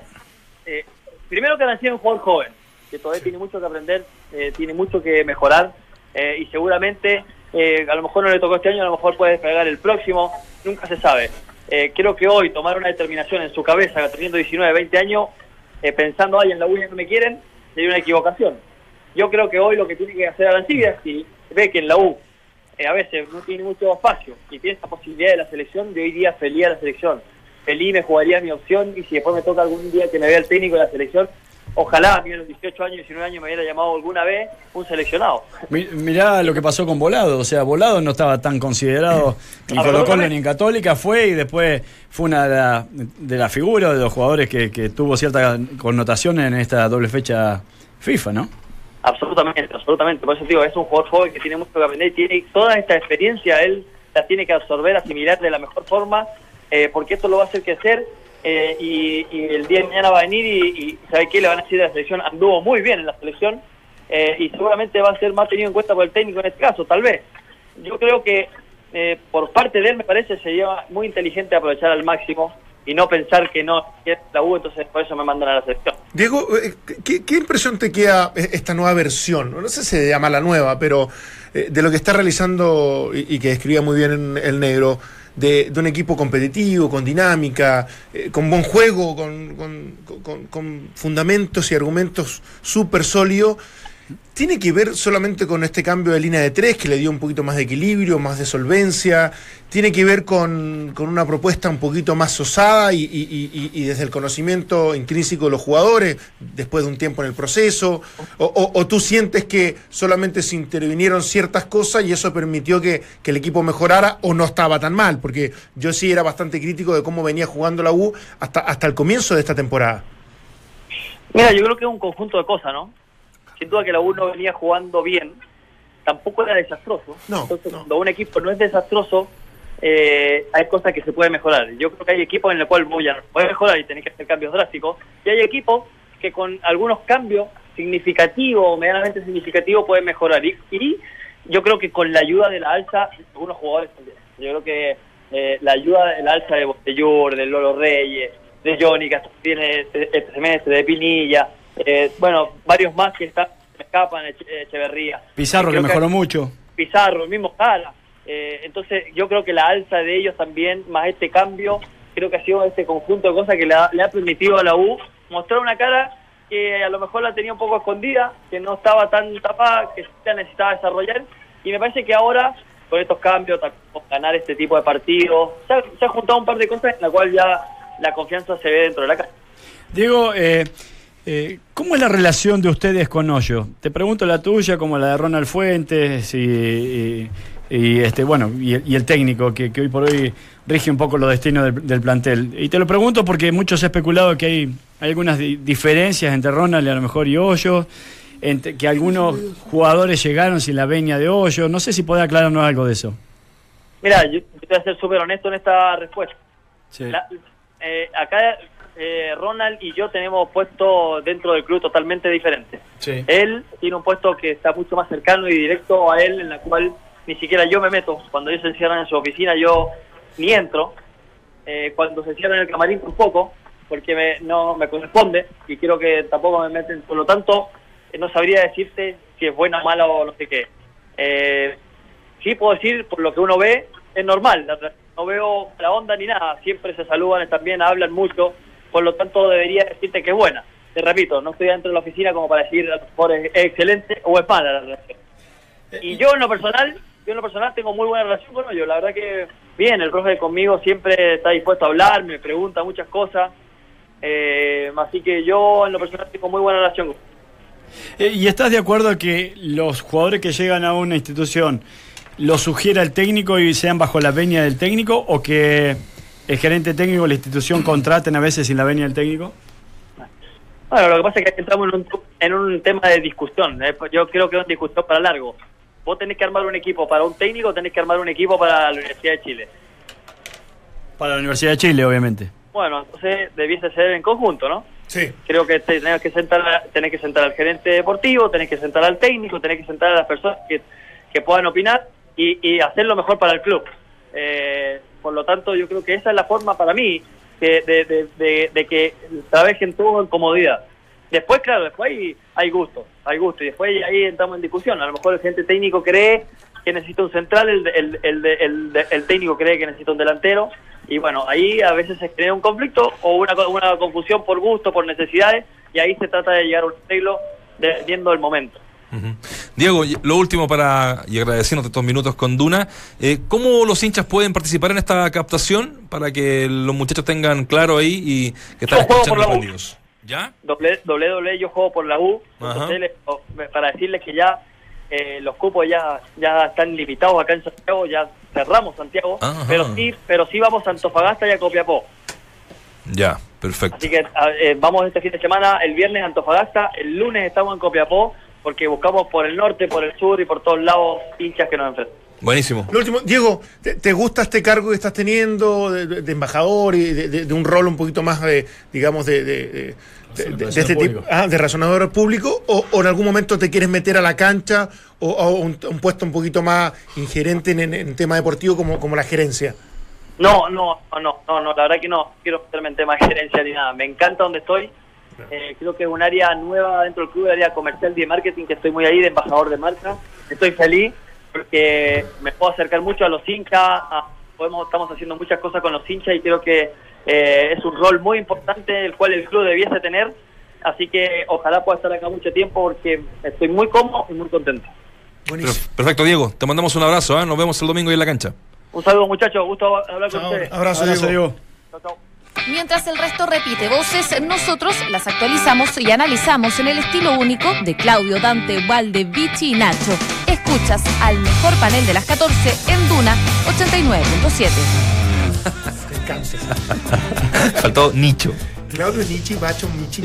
eh, primero que nací un jugador joven, que todavía tiene mucho que aprender, eh, tiene mucho que mejorar eh, y seguramente a lo mejor no le tocó este año, a lo mejor puede despegar el próximo, nunca se sabe. Eh, creo que hoy tomar una determinación en su cabeza, teniendo 19, 20 años, pensando, ay, en la U ya no me quieren, sería una equivocación. Yo creo que hoy lo que tiene que hacer Arancibia, si ve que en la U eh, a veces no tiene mucho espacio y tiene esa posibilidad de la selección, de hoy día feliz a la selección. Feliz me jugaría mi opción y si después me toca algún día que me vea el técnico de la selección, ojalá a mí a los 18 años, 19 años me hubiera llamado alguna vez un seleccionado. Mi- Mirá lo que pasó con Volado, o sea, Volado no estaba tan considerado ni Colo Colo ni en Católica, fue y después fue una de las de la figuras de los jugadores que, que tuvo cierta connotación en esta doble fecha FIFA, ¿no? Absolutamente, absolutamente. Por eso digo, es un jugador joven que tiene mucho que aprender y tiene toda esta experiencia, él la tiene que absorber, asimilar de la mejor forma, eh, porque esto lo va a hacer crecer eh, y, y el día de mañana va a venir y, ¿sabe qué? Le van a decir de la selección, anduvo muy bien en la selección eh, y seguramente va a ser más tenido en cuenta por el técnico en este caso, tal vez. Yo creo que eh, por parte de él me parece sería muy inteligente aprovechar al máximo y no pensar que no es la U, entonces por eso me mandan a la selección. Diego, eh, ¿qué, impresión te queda eh, esta nueva versión? No sé si se llama la nueva, pero eh, de lo que está realizando y, que describía muy bien en el negro, de, de un equipo competitivo, con dinámica, eh, con buen juego, con, con- con- con fundamentos y argumentos súper sólidos. ¿Tiene que ver solamente con este cambio de línea de tres que le dio un poquito más de equilibrio, más de solvencia? ¿Tiene que ver con, con una propuesta un poquito más osada y, desde el conocimiento intrínseco de los jugadores, después de un tiempo en el proceso? ¿O, o- o tú sientes que solamente se intervinieron ciertas cosas y eso permitió que, que el equipo mejorara o no estaba tan mal? Porque yo sí era bastante crítico de cómo venía jugando la U hasta, hasta el comienzo de esta temporada. Mira, yo creo que es un conjunto de cosas, ¿no? Sin duda que la U no venía jugando bien, tampoco era desastroso. No, Entonces, no. cuando un equipo no es desastroso, eh, hay cosas que se pueden mejorar. Yo creo que hay equipos en los cuales ya no puede mejorar y tenés que hacer cambios drásticos. Y hay equipos que con algunos cambios significativos o medianamente significativos pueden mejorar. Y, y yo creo que con la ayuda de la alza, algunos jugadores también. Yo creo que eh, la ayuda de la alza de Botellur, de Lolo Reyes, de Johnny, que tiene este, este semestre, de Pinilla, eh, bueno, varios más que están, me escapan, Eche- Echeverría. Pizarro que mejoró mucho. Pizarro, el mismo Cara. Eh, entonces yo creo que la alza de ellos también, más este cambio, creo que ha sido este conjunto de cosas que le ha, le ha permitido a la U mostrar una cara que a lo mejor la tenía un poco escondida, que no estaba tan tapada, que la necesitaba desarrollar. Y me parece que ahora, con estos cambios, con ganar este tipo de partidos, se ha, se ha juntado un par de cosas en la cual ya la confianza se ve dentro de la casa. Diego, eh, eh, ¿cómo es la relación de ustedes con Hoyo? Te pregunto la tuya, como la de Ronald Fuentes y, y- y, este, bueno, y, el- y el técnico que, que hoy por hoy rige un poco los destinos del, del plantel. Y te lo pregunto porque muchos han especulado que hay, hay algunas di- diferencias entre Ronald y a lo mejor y Hoyo, entre- que algunos jugadores llegaron sin la veña de Hoyo. No sé si podés aclararnos algo de eso. Mira, yo, yo voy a ser súper honesto en esta respuesta. Sí. La- eh, acá eh, Ronald y yo tenemos puesto dentro del club totalmente diferente. Sí. Él tiene un puesto que está mucho más cercano y directo a él, en la cual ni siquiera yo me meto. Cuando ellos se encierran en su oficina, yo ni entro. Eh, cuando se encierran en el camarín, tampoco. porque me, no me corresponde y quiero que tampoco me meten. Por lo tanto, eh, no sabría decirte si es buena mala o no sé qué. Eh, sí puedo decir, por lo que uno ve, es normal. No veo la onda ni nada. Siempre se saludan, también hablan mucho. Por lo tanto, debería decirte que es buena. Te repito, no estoy dentro de la oficina como para decir mejor es, excelente o es mala la relación. Y yo en lo personal, yo en lo personal tengo muy buena relación con ellos. La verdad que bien, el profe conmigo siempre está dispuesto a hablar, me pregunta muchas cosas. Eh, así que yo en lo personal tengo muy buena relación con Eh, ¿Y estás de acuerdo que los jugadores que llegan a una institución lo sugiera el técnico y sean bajo la veña del técnico o que el gerente técnico la institución contraten a veces sin la veña del técnico? Bueno, lo que pasa es que entramos en un, en un tema de discusión. ¿eh? Yo creo que es una discusión para largo. Vos tenés que armar un equipo para un técnico, tenés que armar un equipo para la Universidad de Chile. Para la Universidad de Chile, obviamente. Bueno, entonces debiese ser en conjunto, ¿no? Sí. Creo que tenés que sentar, a- tenés que sentar al gerente deportivo, tenés que sentar al técnico, tenés que sentar a las personas que, que puedan opinar y, y hacer lo mejor para el club. Eh, por lo tanto, yo creo que esa es la forma para mí de, de- de- de que trabajen todos en comodidad. Después, claro, después hay, hay gusto, hay gusto, y después ahí entramos en discusión. A lo mejor el gente técnico cree que necesita un central, el, el, el, el, técnico cree que necesita un delantero, y bueno, ahí a veces se crea un conflicto o una, una confusión por gusto, por necesidades, y ahí se trata de llegar a un arreglo dependiendo del momento. Diego, lo último para, y agradeciéndote estos minutos con Duna, eh, ¿cómo los hinchas pueden participar en esta captación para que los muchachos tengan claro ahí y que están escuchando aprendidos? ¿Ya? doble, doble, doble, yo juego por la U, entonces, para decirles que ya eh, los cupos ya ya están limitados acá en Santiago, ya cerramos Santiago, Ajá. pero sí pero sí vamos a Antofagasta y a Copiapó. Ya, perfecto. Así que eh, vamos este fin de semana, el viernes a Antofagasta, el lunes estamos en Copiapó, porque buscamos por el norte, por el sur y por todos lados hinchas que nos enfrentan. Buenísimo. Lo último, Diego, ¿te, te gusta este cargo que estás teniendo de, de- de embajador y de, de- de un rol un poquito más de, digamos, de, de, de- de- de- de este tipo, público. ah, de razonador público? O, o en algún momento te quieres meter a la cancha o a un, un puesto un poquito más ingerente en, en, en tema deportivo como, como la gerencia? No, no, no, no, no, no, la verdad que no quiero meterme en temas de gerencia ni nada. Me encanta donde estoy. Eh, creo que es un área nueva dentro del club, el área comercial y de marketing, que estoy muy ahí, de embajador de marca. Estoy feliz porque me puedo acercar mucho a los hinchas, a- podemos, estamos haciendo muchas cosas con los hinchas y creo que eh, es un rol muy importante el cual el club debiese tener. Así que ojalá pueda estar acá mucho tiempo porque estoy muy cómodo y muy contento. Buenísimo. Perfecto, Diego. Te mandamos un abrazo. ¿ah? Nos vemos el domingo ahí en la cancha. Un saludo muchachos, gusto hablar con ustedes. Abrazo, Abrazo, Diego. Diego. Mientras el resto repite voces, nosotros las actualizamos y analizamos en el estilo único de Claudio, Dante, Valde, Vichy y Nacho. Escuchas al mejor panel de las 14 en Duna 89.7. Faltó Nicho. Claudio Nietzsche, Bacho, Michi,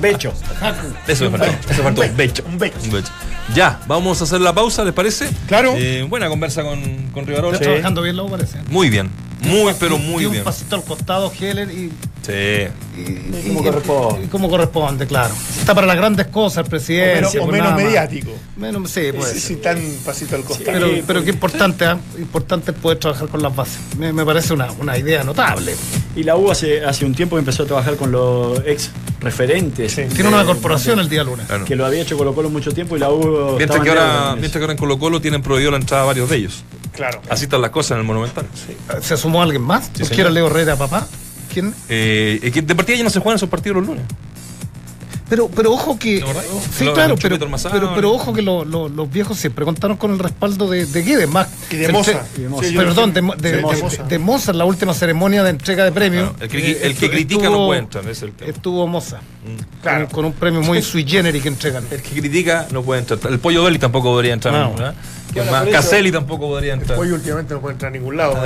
Becho. Eso me faltó. Eso faltó. Becho. Un becho. Un becho. Ya, vamos a hacer la pausa, ¿les parece? Claro. Eh, buena conversa con, con Rivarola. Está trabajando bien, luego parece. Muy bien. Muy, pero muy y un bien. pasito al costado, Heller, y, Sí. y- como y- corresponde. y como corresponde, claro. Está para las grandes cosas, el presidente. menos, o pues menos más. mediático. Menos, sí, puede Sí, sí, tan pasito al costado. Pero, pero qué importante, ¿ah? importante poder trabajar con las bases. Me, me parece una, una idea notable. Y la U hace, hace un tiempo empezó a trabajar con los ex referentes. Sí. Tiene una corporación el día lunes. Claro. Que lo había hecho Colo Colo mucho tiempo y la U. Mientras que, ahora, mientras que ahora en Colo Colo tienen prohibido la entrada a varios de ellos. Claro. Así están las cosas en el Monumental. ¿Se sumó alguien más? Sí, ¿No señor. quiere Leo Herrera, papá? ¿Quién? Eh, que de partida ya no se juegan esos partidos los lunes. Pero, pero ojo que. Sí, Lo- claro, el pero, pero, pero ojo que lo- lo- los viejos siempre contaron con el respaldo de, de Guedes, más. Y de el- Moza. y de Moza. Sí, yo Perdón, de, de, Sí, de- Moza. de Moza, en la última ceremonia de entrega de premios. Claro, el que- eh, el critica no puede entrar, ese es el tema. Estuvo Moza. Claro. Con, con un premio muy sui generis que entregan. El que critica no puede entrar. El pollo Belli tampoco podría entrar. No. Caselli tampoco podría entrar. Hoy últimamente no puede entrar a ningún lado.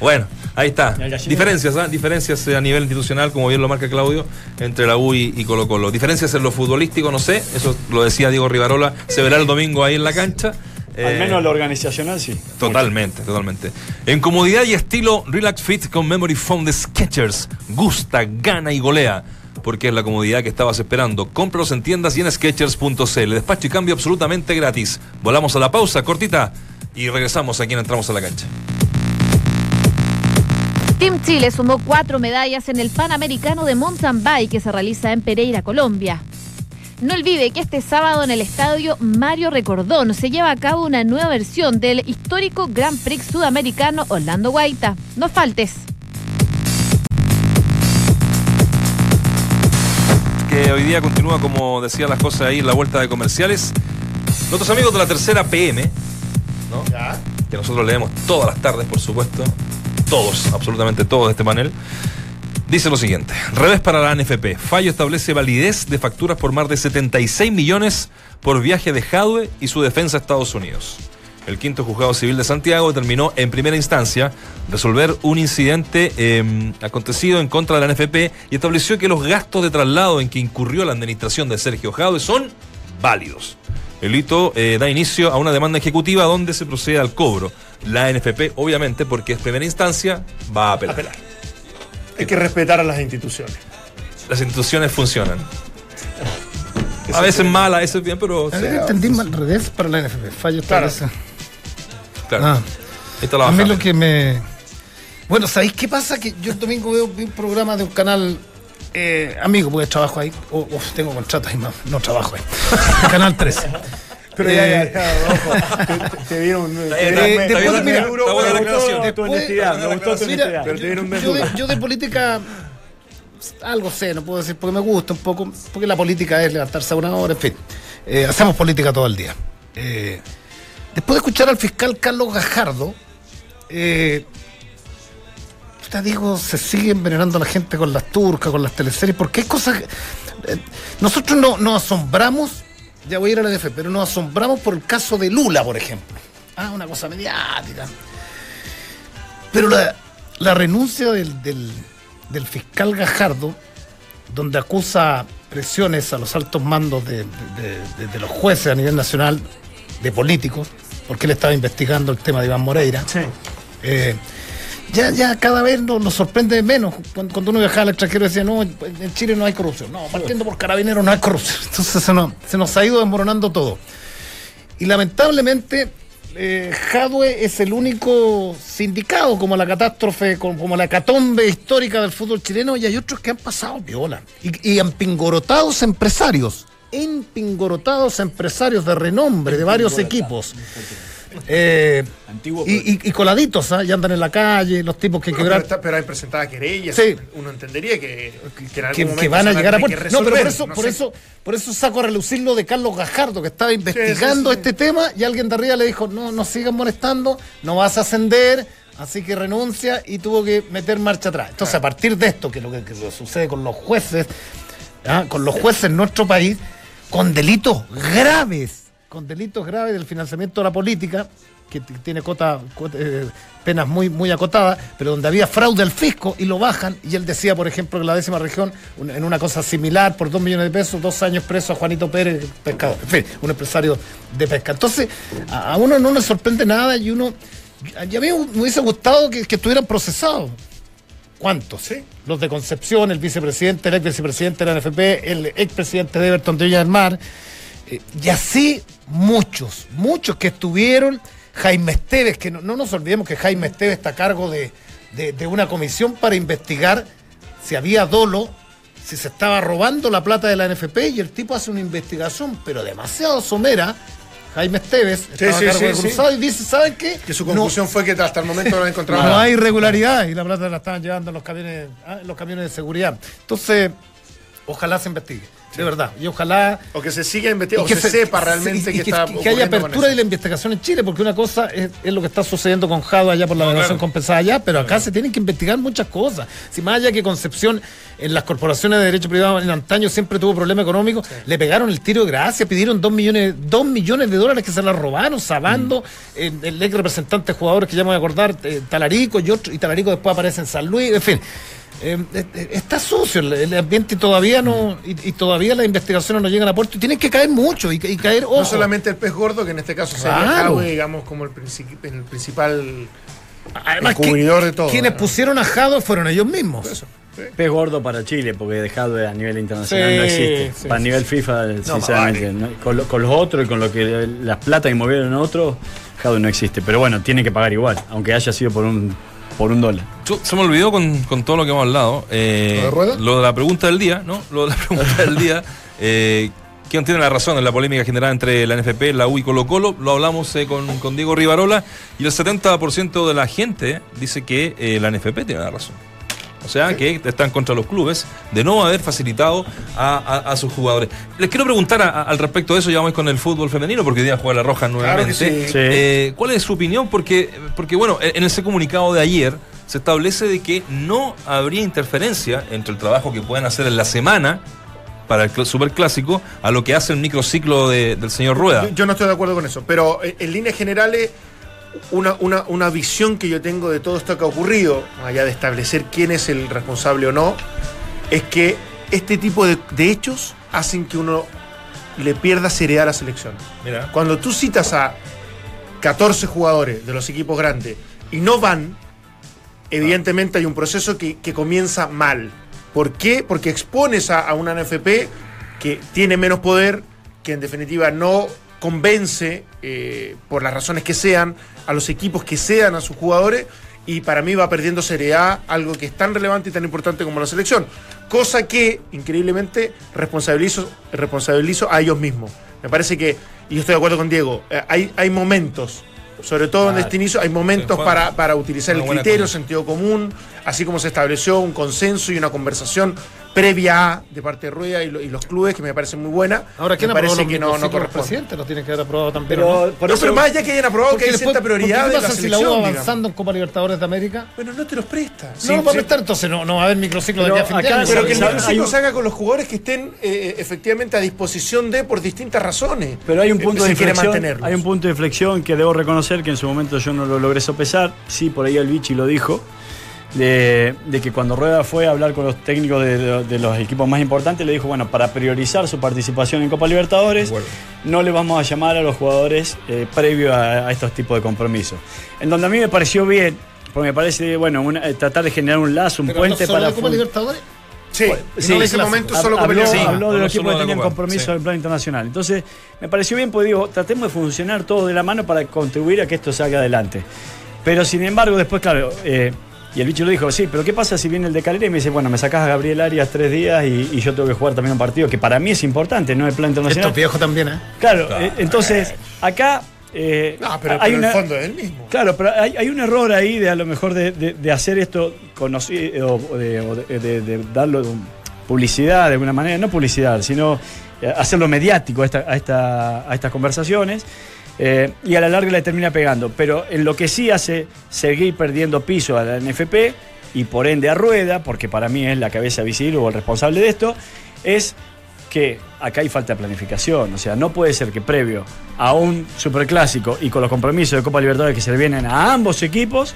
Bueno, ahí está. Diferencias, ¿ah? Diferencias eh, a nivel institucional, como bien lo marca Claudio, entre la U y, y Colo Colo. Diferencias en lo futbolístico, no sé, eso lo decía Diego Rivarola, se verá el domingo ahí en la cancha. Al Eh, menos lo organizacional sí. Totalmente, totalmente. En comodidad y estilo, Relax Fit con Memory Foam de Sketchers. Gusta, gana y golea. Porque es la comodidad que estabas esperando. Cómpralos en tiendas y en Sketchers.cl. Despacho y cambio absolutamente gratis. Volamos a la pausa cortita y regresamos aquí en Entramos a la Cancha. Team Chile sumó cuatro medallas en el Panamericano de Mountain Bike que se realiza en Pereira, Colombia. No olvide que este sábado en el estadio Mario Recordón se lleva a cabo una nueva versión del histórico Grand Prix sudamericano Orlando Guaita. No faltes. Que hoy día continúa, como decía las cosas ahí, en la vuelta de comerciales. Nuestros amigos de la tercera PM, ¿no? que nosotros leemos todas las tardes, por supuesto, todos, absolutamente todos de este panel, dice lo siguiente. Revés para la NFP. Fallo establece validez de facturas por más de 76 millones por viaje de Jadwe y su defensa a Estados Unidos. El quinto juzgado civil de Santiago determinó en primera instancia resolver un incidente eh, acontecido en contra de la NFP y estableció que los gastos de traslado en que incurrió la administración de Sergio Jadwe son válidos. El hito eh, da inicio a una demanda ejecutiva donde se procede al cobro. La NFP, obviamente, porque es primera instancia, va a apelar. Apelar. Hay que respetar a las instituciones. Las instituciones funcionan. A veces mal, a veces bien, pero... A ver, entendí mal al revés para la NFP. Fallo Claro. establece. Claro. Ah. La A mí lo que me. Bueno, ¿sabéis qué pasa? Que yo el domingo veo un programa de un canal eh, amigo, porque trabajo ahí. O o tengo contratos y no, no trabajo ahí. canal 13. Pero Eh, ya, ya, ya, ojo. Te, te dieron. está me- bien, después, mira. Tu honestidad, me gustó tu Mira, honestidad. Pero te dieron un mes yo, yo de política algo sé, no puedo decir porque me gusta un poco, porque la política es levantarse a una hora, en fin. Eh, hacemos política todo el día. Eh, después de escuchar al fiscal Carlos Gajardo, eh, digo, se sigue envenenando a la gente con las turcas, con las teleseries, porque hay cosas... que- eh, nosotros no, nos asombramos, ya voy a ir a la DF, pero nos asombramos por el caso de Lula, por ejemplo. Ah, una cosa mediática. Pero la, la renuncia del, del- del fiscal Gajardo, donde acusa presiones a los altos mandos de, de- de- de los jueces a nivel nacional, de políticos, porque él estaba investigando el tema de Iván Moreira. Sí. Eh, ya, ya cada vez nos, nos sorprende menos. Cuando, cuando uno viajaba al extranjero decía, no, en Chile no hay corrupción. No, partiendo por carabineros no hay corrupción. Entonces se nos, se nos ha ido desmoronando todo. Y lamentablemente, eh, Jadwe es el único sindicado como la catástrofe, como, como la catombe histórica del fútbol chileno, y hay otros que han pasado viola. Y, y empingorotados empresarios, empingorotados empresarios de renombre de varios equipos. Eh, Antiguo, y, y- y coladitos, ¿ah? y andan en la calle, los tipos que Bueno, pero, pero hay presentadas querellas. Sí. Uno entendería que, que en algún que, momento que van a llegar a que No, pero por eso, no por sé. eso, por eso saco a relucir lo de Carlos Gajardo, que estaba investigando sí, sí. este tema y alguien de arriba le dijo, no, no sigas molestando, no vas a ascender, así que renuncia y tuvo que meter marcha atrás. Entonces, a partir de esto, que es lo que, que sucede con los jueces, ¿ah? con los jueces en nuestro país, con delitos graves, con delitos graves del financiamiento de la política, que tiene cota, cota- eh, penas muy, muy acotadas, pero donde había fraude al fisco y lo bajan, y él decía, por ejemplo, que la décima región, un- en una cosa similar, por dos millones de pesos, dos años preso a Juanito Pérez, pescador, en fin, un empresario de pesca. Entonces, a, a uno no le sorprende nada y uno, a mí me hubiese gustado que, que estuvieran procesados. ¿Cuántos? Sí. Los de Concepción, el vicepresidente, el ex vicepresidente de la NFP, el expresidente de Everton de Villa del Mar, eh, y así muchos, muchos que estuvieron, Jaime Esteves, que no, no nos olvidemos que Jaime Esteves está a cargo de, de- de una comisión para investigar si había dolo, si se estaba robando la plata de la NFP, y el tipo hace una investigación, pero demasiado somera. Jaime Esteves estaba sí, a cargo sí, de sí. Cruzado y dice, ¿saben qué? Que su No- conclusión fue que hasta el momento no han encontrado no hay irregularidad y la plata la estaban llevando en los camiones, ah, en los camiones de seguridad. Entonces, ojalá se investigue, de verdad. Y ojalá O que se siga investigando, o que se, sepa realmente y que, que, está que haya ocurriendo con apertura de la investigación en Chile, porque una cosa es, es lo que está sucediendo con Jado allá por la navegación compensada allá, pero acá se tienen que investigar muchas cosas. Si más allá que Concepción en las corporaciones de derecho privado en antaño siempre tuvo problemas económicos, le pegaron el tiro de gracia, pidieron dos millones, dos millones de dólares que se la robaron, Sabando, eh, el ex representante de jugadores que ya me voy a acordar, eh, Talarico y otro, y Talarico después aparece en San Luis, en fin. Eh, eh, eh, está sucio el, el ambiente y todavía no y, y todavía las investigaciones no llegan a puerto y tienen que caer mucho y, y caer ojo. No solamente el pez gordo, que en este caso sería Claro. Jadwe, digamos, como el, el principal Además, el cubridor que- de todo, Quienes ¿no? pusieron a Jado fueron ellos mismos. eso. sí. Pez gordo para Chile, porque dejado a nivel internacional Sí, no existe. sí, para sí, nivel FIFA, sinceramente. ¿no? Con, lo- con los otros y con lo que las plata que movieron otros, Jado no existe. Pero bueno, tiene que pagar igual, aunque haya sido por un por un dólar. Yo- se me olvidó con, con todo lo que hemos hablado. eh, ¿Lo de Rueda? lo de la pregunta del día, ¿no? Lo de la pregunta del día. Eh, ¿Quién tiene la razón en la polémica generada entre la NFP, la U y Colo Colo? Lo hablamos eh, con, con Diego Rivarola y el 70% de la gente dice que eh, la NFP tiene la razón. O sea, que están contra los clubes de no haber facilitado a, a- a sus jugadores. Les quiero preguntar a- a- al respecto de eso, ya vamos con el fútbol femenino, porque hoy día juega la Roja nuevamente. que sí. Sí. Eh, ¿Cuál es su opinión? Porque, porque bueno, en ese comunicado de ayer se establece de que no habría interferencia entre el trabajo que pueden hacer en la semana para el cl- superclásico a lo que hace el microciclo de- del señor Rueda. Yo, yo no estoy de acuerdo con eso, pero eh, en líneas generales, una, una, una visión que yo tengo de todo esto que ha ocurrido, más allá de establecer quién es el responsable o no, es que este tipo de, de hechos hacen que uno le pierda seriedad a la selección. Mira. Cuando tú citas a 14 jugadores de los equipos grandes y no van, evidentemente hay un proceso que, que comienza mal. ¿Por qué? Porque expones a, a una NFP que tiene menos poder, que en definitiva no convence, eh, por las razones que sean, a los equipos que sean a sus jugadores, y para mí va perdiendo seriedad algo que es tan relevante y tan importante como la selección. Cosa que, increíblemente, responsabilizo, responsabilizo a ellos mismos. Me parece que, y yo estoy de acuerdo con Diego, eh, hay, hay momentos, sobre todo en este inicio, hay momentos para, para utilizar el criterio, cosa. sentido común, así como se estableció un consenso y una conversación previa a, de parte de Rueda y, lo- y los clubes, que me parece muy buena. Ahora, ¿quién me parece los que no, no? Los corresponde. lo tienen que haber aprobado también. Pero ¿o no? por no, eso- pero más allá que hayan aprobado que hay después, cierta prioridad ¿por de qué la pasa si la selección. U avanzando en Copa Libertadores de América? Bueno, no te los presta. no lo va a prestar, entonces no, no va a haber microciclo de Pero aquí a fin de acá- año. Pero que el microciclo se haga con los jugadores que estén eh, efectivamente a disposición de por distintas razones. Pero hay un Eh, punto si de quiere inflexión. mantenerlos. Hay un punto de inflexión que debo reconocer que en su momento yo no lo logré sopesar. Sí, por ahí el Vichy lo dijo. De, de que cuando Rueda fue a hablar con los técnicos de, de- de los equipos más importantes, le dijo, bueno, para priorizar su participación en Copa Libertadores, no le vamos a llamar a los jugadores eh, previo a, a estos tipos de compromisos. En donde a mí me pareció bien, porque me parece, bueno, una- eh, tratar de generar un lazo, un Pero no puente solo para... Copa Libertadores. Sí, en ese momento solo habló. Sí, habló de los equipos que tenían Copa, compromiso sí. en el plano internacional. Entonces, me pareció bien, porque digo, tratemos de funcionar todo de la mano para contribuir a que esto salga adelante. Pero sin embargo, después, claro, eh, y el bicho lo dijo, sí, pero ¿qué pasa si viene el de Calera y me dice, bueno, me sacás a Gabriel Arias tres días y, y yo tengo que jugar también un partido que para mí es importante, no el plan Esto internacional? es viejo también, ¿eh? Claro, eh, entonces, acá eh, No, pero, hay pero una... el fondo es el mismo. Claro, pero hay, hay un error ahí de a lo mejor de, de- de hacer esto conocido o, de, o de- de- de darlo publicidad de alguna manera, no publicidad, sino eh, hacerlo mediático a, esta- a esta- a estas conversaciones. Eh, y a la larga le termina pegando. Pero en lo que sí hace seguir perdiendo piso a la NFP y por ende a Rueda, porque para mí es la cabeza visible o el responsable de esto, es que acá hay falta de planificación. O sea, no puede ser que previo a un superclásico y con los compromisos de Copa Libertadores que se le vienen a ambos equipos,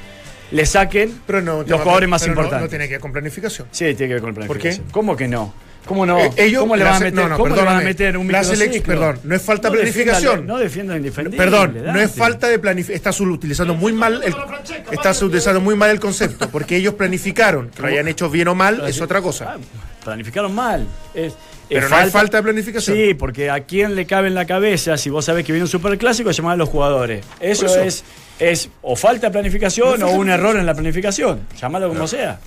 le saquen Pero no, los jugadores más pero no- importantes. No, tiene que ver con planificación. Sí, tiene que ver con ¿Por planificación. qué? ¿Cómo que no? ¿Cómo no? Eh, ellos- ¿Cómo le van a meter, no, no, ¿cómo le van a perdóname. meter un microciclo? perdón, no es falta de No planificación. No defienda lo indefendible. Perdón, no es falta de planificación. Estás utilizando muy mal el, estás utilizando muy mal el concepto, porque ellos planificaron. Que lo hayan hecho bien o mal es otra cosa. Ah, planificaron mal. Es, Pero es no hay falta de planificación. Sí, porque a quién le cabe en la cabeza, si vos sabés que viene un superclásico, llamar a los jugadores. Eso, eso. es, es o falta de planificación o un error en la planificación. Llamalo como sea.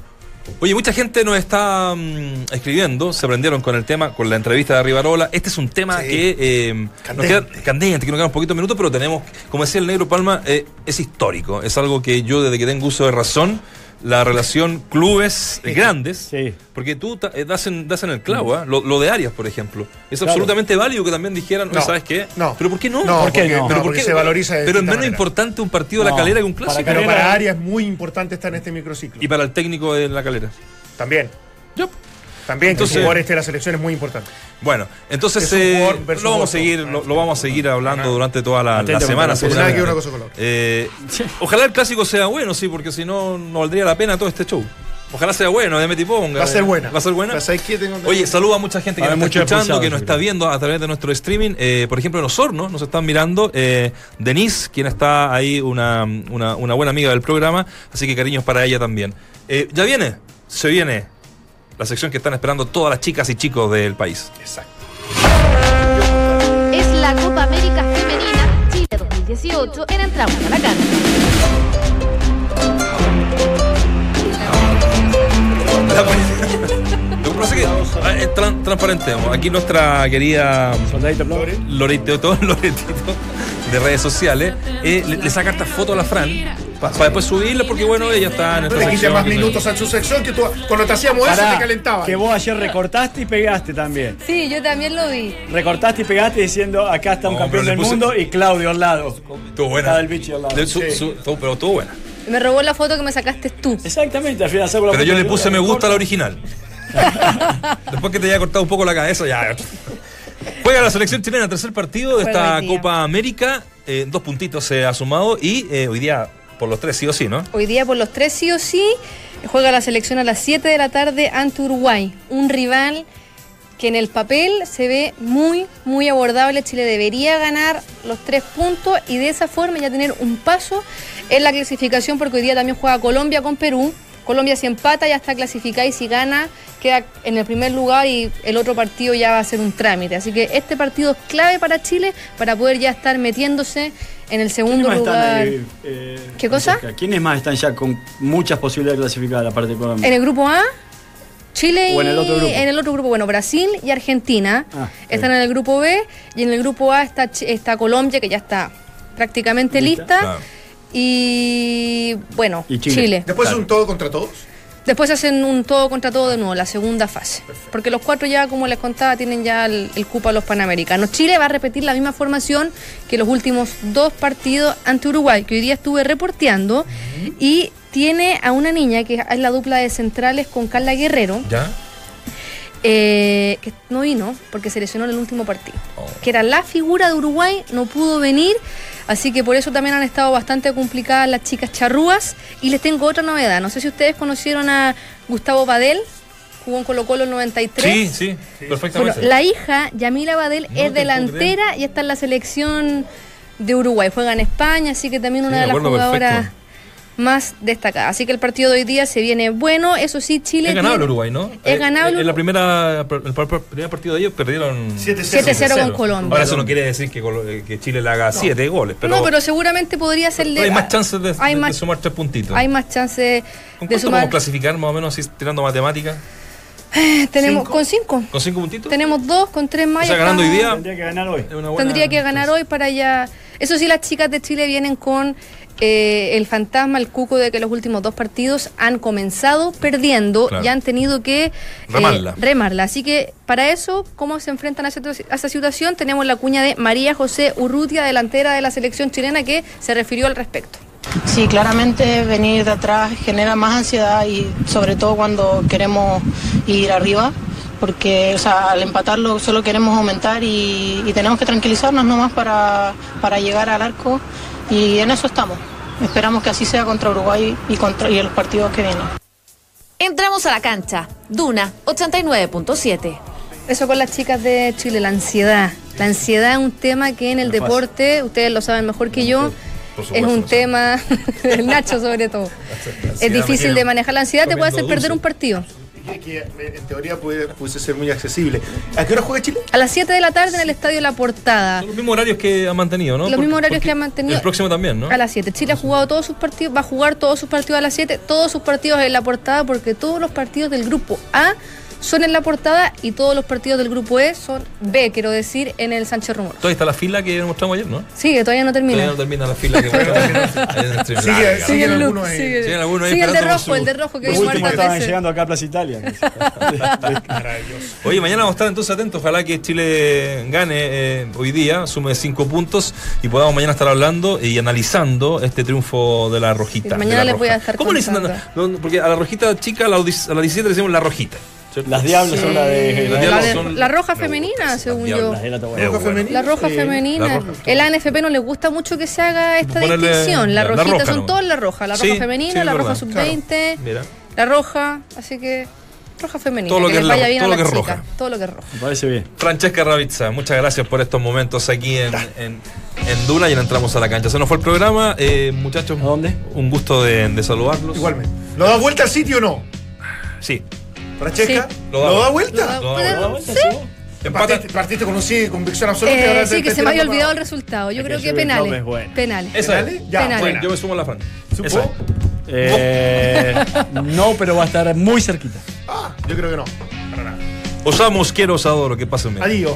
Oye, mucha gente nos está mm, escribiendo, se prendieron con el tema, con la entrevista de Rivarola. Este es un tema Sí. que eh, nos queda candente, que nos quedan poquitos minutos, pero tenemos, como decía el negro Palma, eh, es histórico. Es algo que yo desde que tengo uso de razón, la relación clubes grandes, Sí. porque tú eh, das, en, das en el clavo, ¿ah? lo, lo de Arias, por ejemplo. Es Claro. absolutamente válido que también dijeran, No, ¿sabes qué? no. ¿Pero por qué no? No, ¿Por qué porque, no? ¿Pero por porque se valoriza de Pero es menos manera. importante un partido de la calera que un para clásico. Pero para Arias es muy importante estar en este microciclo. Y para el técnico de la calera. También. Yup. También Entonces- el jugador este de la selección es muy importante. Bueno, entonces eh, lo vamos a seguir, lo, lo vamos a seguir hablando durante toda la, semana. que una cosa con la otra. Eh, ojalá el clásico sea bueno, sí, porque si no, no valdría la pena todo este show. Ojalá sea bueno, de Metiponga. Va a ser buena. Va a ser buena. Oye, saluda a mucha gente que a nos está escuchando, que nos está viendo a través de nuestro streaming. Eh, por ejemplo, en Osorno nos están mirando. Eh, Denise, quien está ahí, una, una, una buena amiga del programa. Así que cariños para ella también. Eh, ya viene, se viene la sección que están esperando todas las chicas y chicos del país. Exacto. Es la Copa América Femenina Chile 2018 en Entramos a la Cancha. Que ah, eh, tran- transparentemos. Aquí nuestra querida Plomo. Loretito, Loretito de redes sociales eh, le, le saca estas fotos a la Fran para después subirla porque, bueno, ella está en esta le quité más minutos a su sección que tú, cuando te hacíamos eso te calentaba. que vos ayer recortaste y pegaste también. Sí, yo también lo vi. Recortaste y pegaste diciendo acá está un No, campeón del puse- mundo y Claudio al lado. Estuvo buena. Estaba el bicho al lado. De su- Sí. su- pero estuvo buena. Me robó la foto que me sacaste tú. Exactamente, al final la Pero yo le puse me gusta a la original. Después que te haya cortado un poco la cabeza, ya. Juega la selección chilena, tercer partido de esta. Copa América. Eh, dos puntitos se ha sumado y eh, hoy día por los tres sí o sí, ¿no? Hoy día por los tres sí o sí juega la selección a las 7 de la tarde ante Uruguay. Un rival que en el papel se ve muy, muy abordable. Chile debería ganar los tres puntos y de esa forma ya tener un paso en la clasificación porque hoy día también juega Colombia con Perú. Colombia si empata ya está clasificada y si gana queda en el primer lugar y el otro partido ya va a ser un trámite. Así que este partido es clave para Chile para poder ya estar metiéndose en el ¿Quiénes segundo más están, lugar. eh, ¿Qué cosa? ¿Quiénes más están ya con muchas posibilidades de clasificar aparte de Colombia? En el grupo A, Chile y ¿O en el otro grupo? en el otro grupo, bueno, Brasil y Argentina Ah, están en el grupo B y en el grupo A está, está Colombia que ya está prácticamente Lista. lista, Claro. Y bueno, Y Chile. Chile. Después Claro. un todo contra todos. Después hacen un todo contra todo de nuevo, la segunda fase. Porque los cuatro ya, como les contaba, tienen ya el, el cupo a los Panamericanos. Chile va a repetir la misma formación que los últimos dos partidos ante Uruguay, que hoy día estuve reporteando, y tiene a una niña que es la dupla de centrales con Carla Guerrero, ¿Ya? eh, que no vino porque se lesionó en el último partido. Oh. Que era la figura de Uruguay, no pudo venir, así que por eso también han estado bastante complicadas las chicas charrúas. Y les tengo otra novedad, no sé si ustedes conocieron a Gustavo Badel, jugó en Colo Colo en 93. Sí, sí, Bueno, perfectamente. la hija, Yamila Badel, No es delantera y está en la selección de Uruguay. Juega en España, así que también una de las jugadoras perfecto. Más destacadas. Así que el partido de hoy día se viene bueno. Eso sí, Chile. Es ganado el tiene- Uruguay, ¿no? Es Eh, ganado el En la primera, el pr- primer partido de ellos perdieron 7-0. 7-0 con Colombia. Ahora eso no quiere decir que, eh, que Chile le haga 7 goles, pero, no, pero seguramente podría ser pero hay más chances de, hay de- de sumar tres puntitos. hay más chances ¿Con de sumar. podemos clasificar más o menos así tirando matemáticas? Tenemos Cinco. con cinco. ¿Con cinco puntitos? Tenemos dos con tres más. O sea, ya ganando hoy día. Tendría que ganar hoy. Buena Tendría que ganar hoy para ya. Eso sí, las chicas de Chile vienen con eh, el fantasma, el cuco de que los últimos dos partidos han comenzado perdiendo Claro. y han tenido que eh, Remarla. remarla. Así que para eso, ¿cómo se enfrentan a esa, situación? Tenemos la cuña de María José Urrutia, delantera de la selección chilena, que se refirió al respecto. Sí, claramente venir de atrás genera más ansiedad y sobre todo cuando queremos ir arriba, porque o sea, al empatarlo solo queremos aumentar y, y tenemos que tranquilizarnos nomás para, para llegar al arco y en eso estamos. Esperamos que así sea contra Uruguay y, contra, y en los partidos que vienen. Entramos a la cancha. Duna 89.7. Eso con las chicas de Chile, la ansiedad. La ansiedad es un tema que en el deporte, ustedes lo saben mejor que yo, es un tema, el Nacho sobre todo. Es difícil de manejar. La ansiedad te puede hacer perder dulce. un partido. Que, que, eh, en teoría puede, pudiese ser muy accesible. ¿A qué hora juega Chile? A las 7 de la tarde en el estadio La Portada. Son los mismos horarios que han mantenido, ¿no? Los Porque- mismos horarios que han mantenido. El próximo también, ¿no? A las 7. Chile ha jugado todos sus partidos, va a jugar todos sus partidos a las 7, todos sus partidos en la portada, porque todos los partidos del grupo A son en la portada y todos los partidos del grupo E son B, quiero decir, en el Sánchez Rumor. Todavía está la fila que mostramos ayer, ¿no? Sí, que todavía no termina. Todavía no termina la fila que mostramos. Sigue- Larga. sigue Sigue el look, ahí. sigue, sigue el de rojo, su- el de rojo que hartas estaban veces. llegando acá a Plaza Italia. Oye, mañana vamos a estar entonces atentos. Ojalá que Chile gane eh, hoy día, sume cinco puntos y podamos mañana estar hablando y analizando este triunfo de la Rojita. Sí, mañana les voy a estar ¿Cómo le dicen? contando. No, no, porque a la Rojita chica, a la, a la 17 le decimos la Rojita. ¿Cierto? Las diablas son las de. Las La, de- son- la roja Me femenina, según las yo. la ¿Roja femenina? La roja Sí. femenina. La roja. El ANFP no le gusta mucho que se haga esta Ponerle distinción. La la- la rojita roja son todas la roja. La Sí, roja femenina, la roja verdad. sub-20, Mira. la roja. Así que, roja femenina. Todo lo que, que les es la- vaya bien todo a lo la que es roja. Todo lo que es roja. Me parece bien. Francesca Ravizza, muchas gracias por estos momentos aquí en, en, en Duna y ya entramos a la cancha. Se nos fue el programa. Eh, muchachos, ¿A dónde? un gusto de, de saludarlos. Igualmente. ¿Lo da vuelta al sitio o no? Sí. ¿Francesca? Sí. ¿Lo, Lo da- vuelta? Lo da- No, ¿Puede- no, ¿Sí? Partiste, partiste con un sí, convicción absoluta. Eh, sí, te- que te se me había olvidado el resultado. Yo Es creo que que penales. Bueno. Penales. Esa. ¿Penales? Ya, Penales. buena. Yo me sumo a la Fran. ¿Supo? Eh, no, pero va a estar muy cerquita. Yo creo que no. Para nada. Osamos, quiero, os adoro. Que pasen bien. Adiós.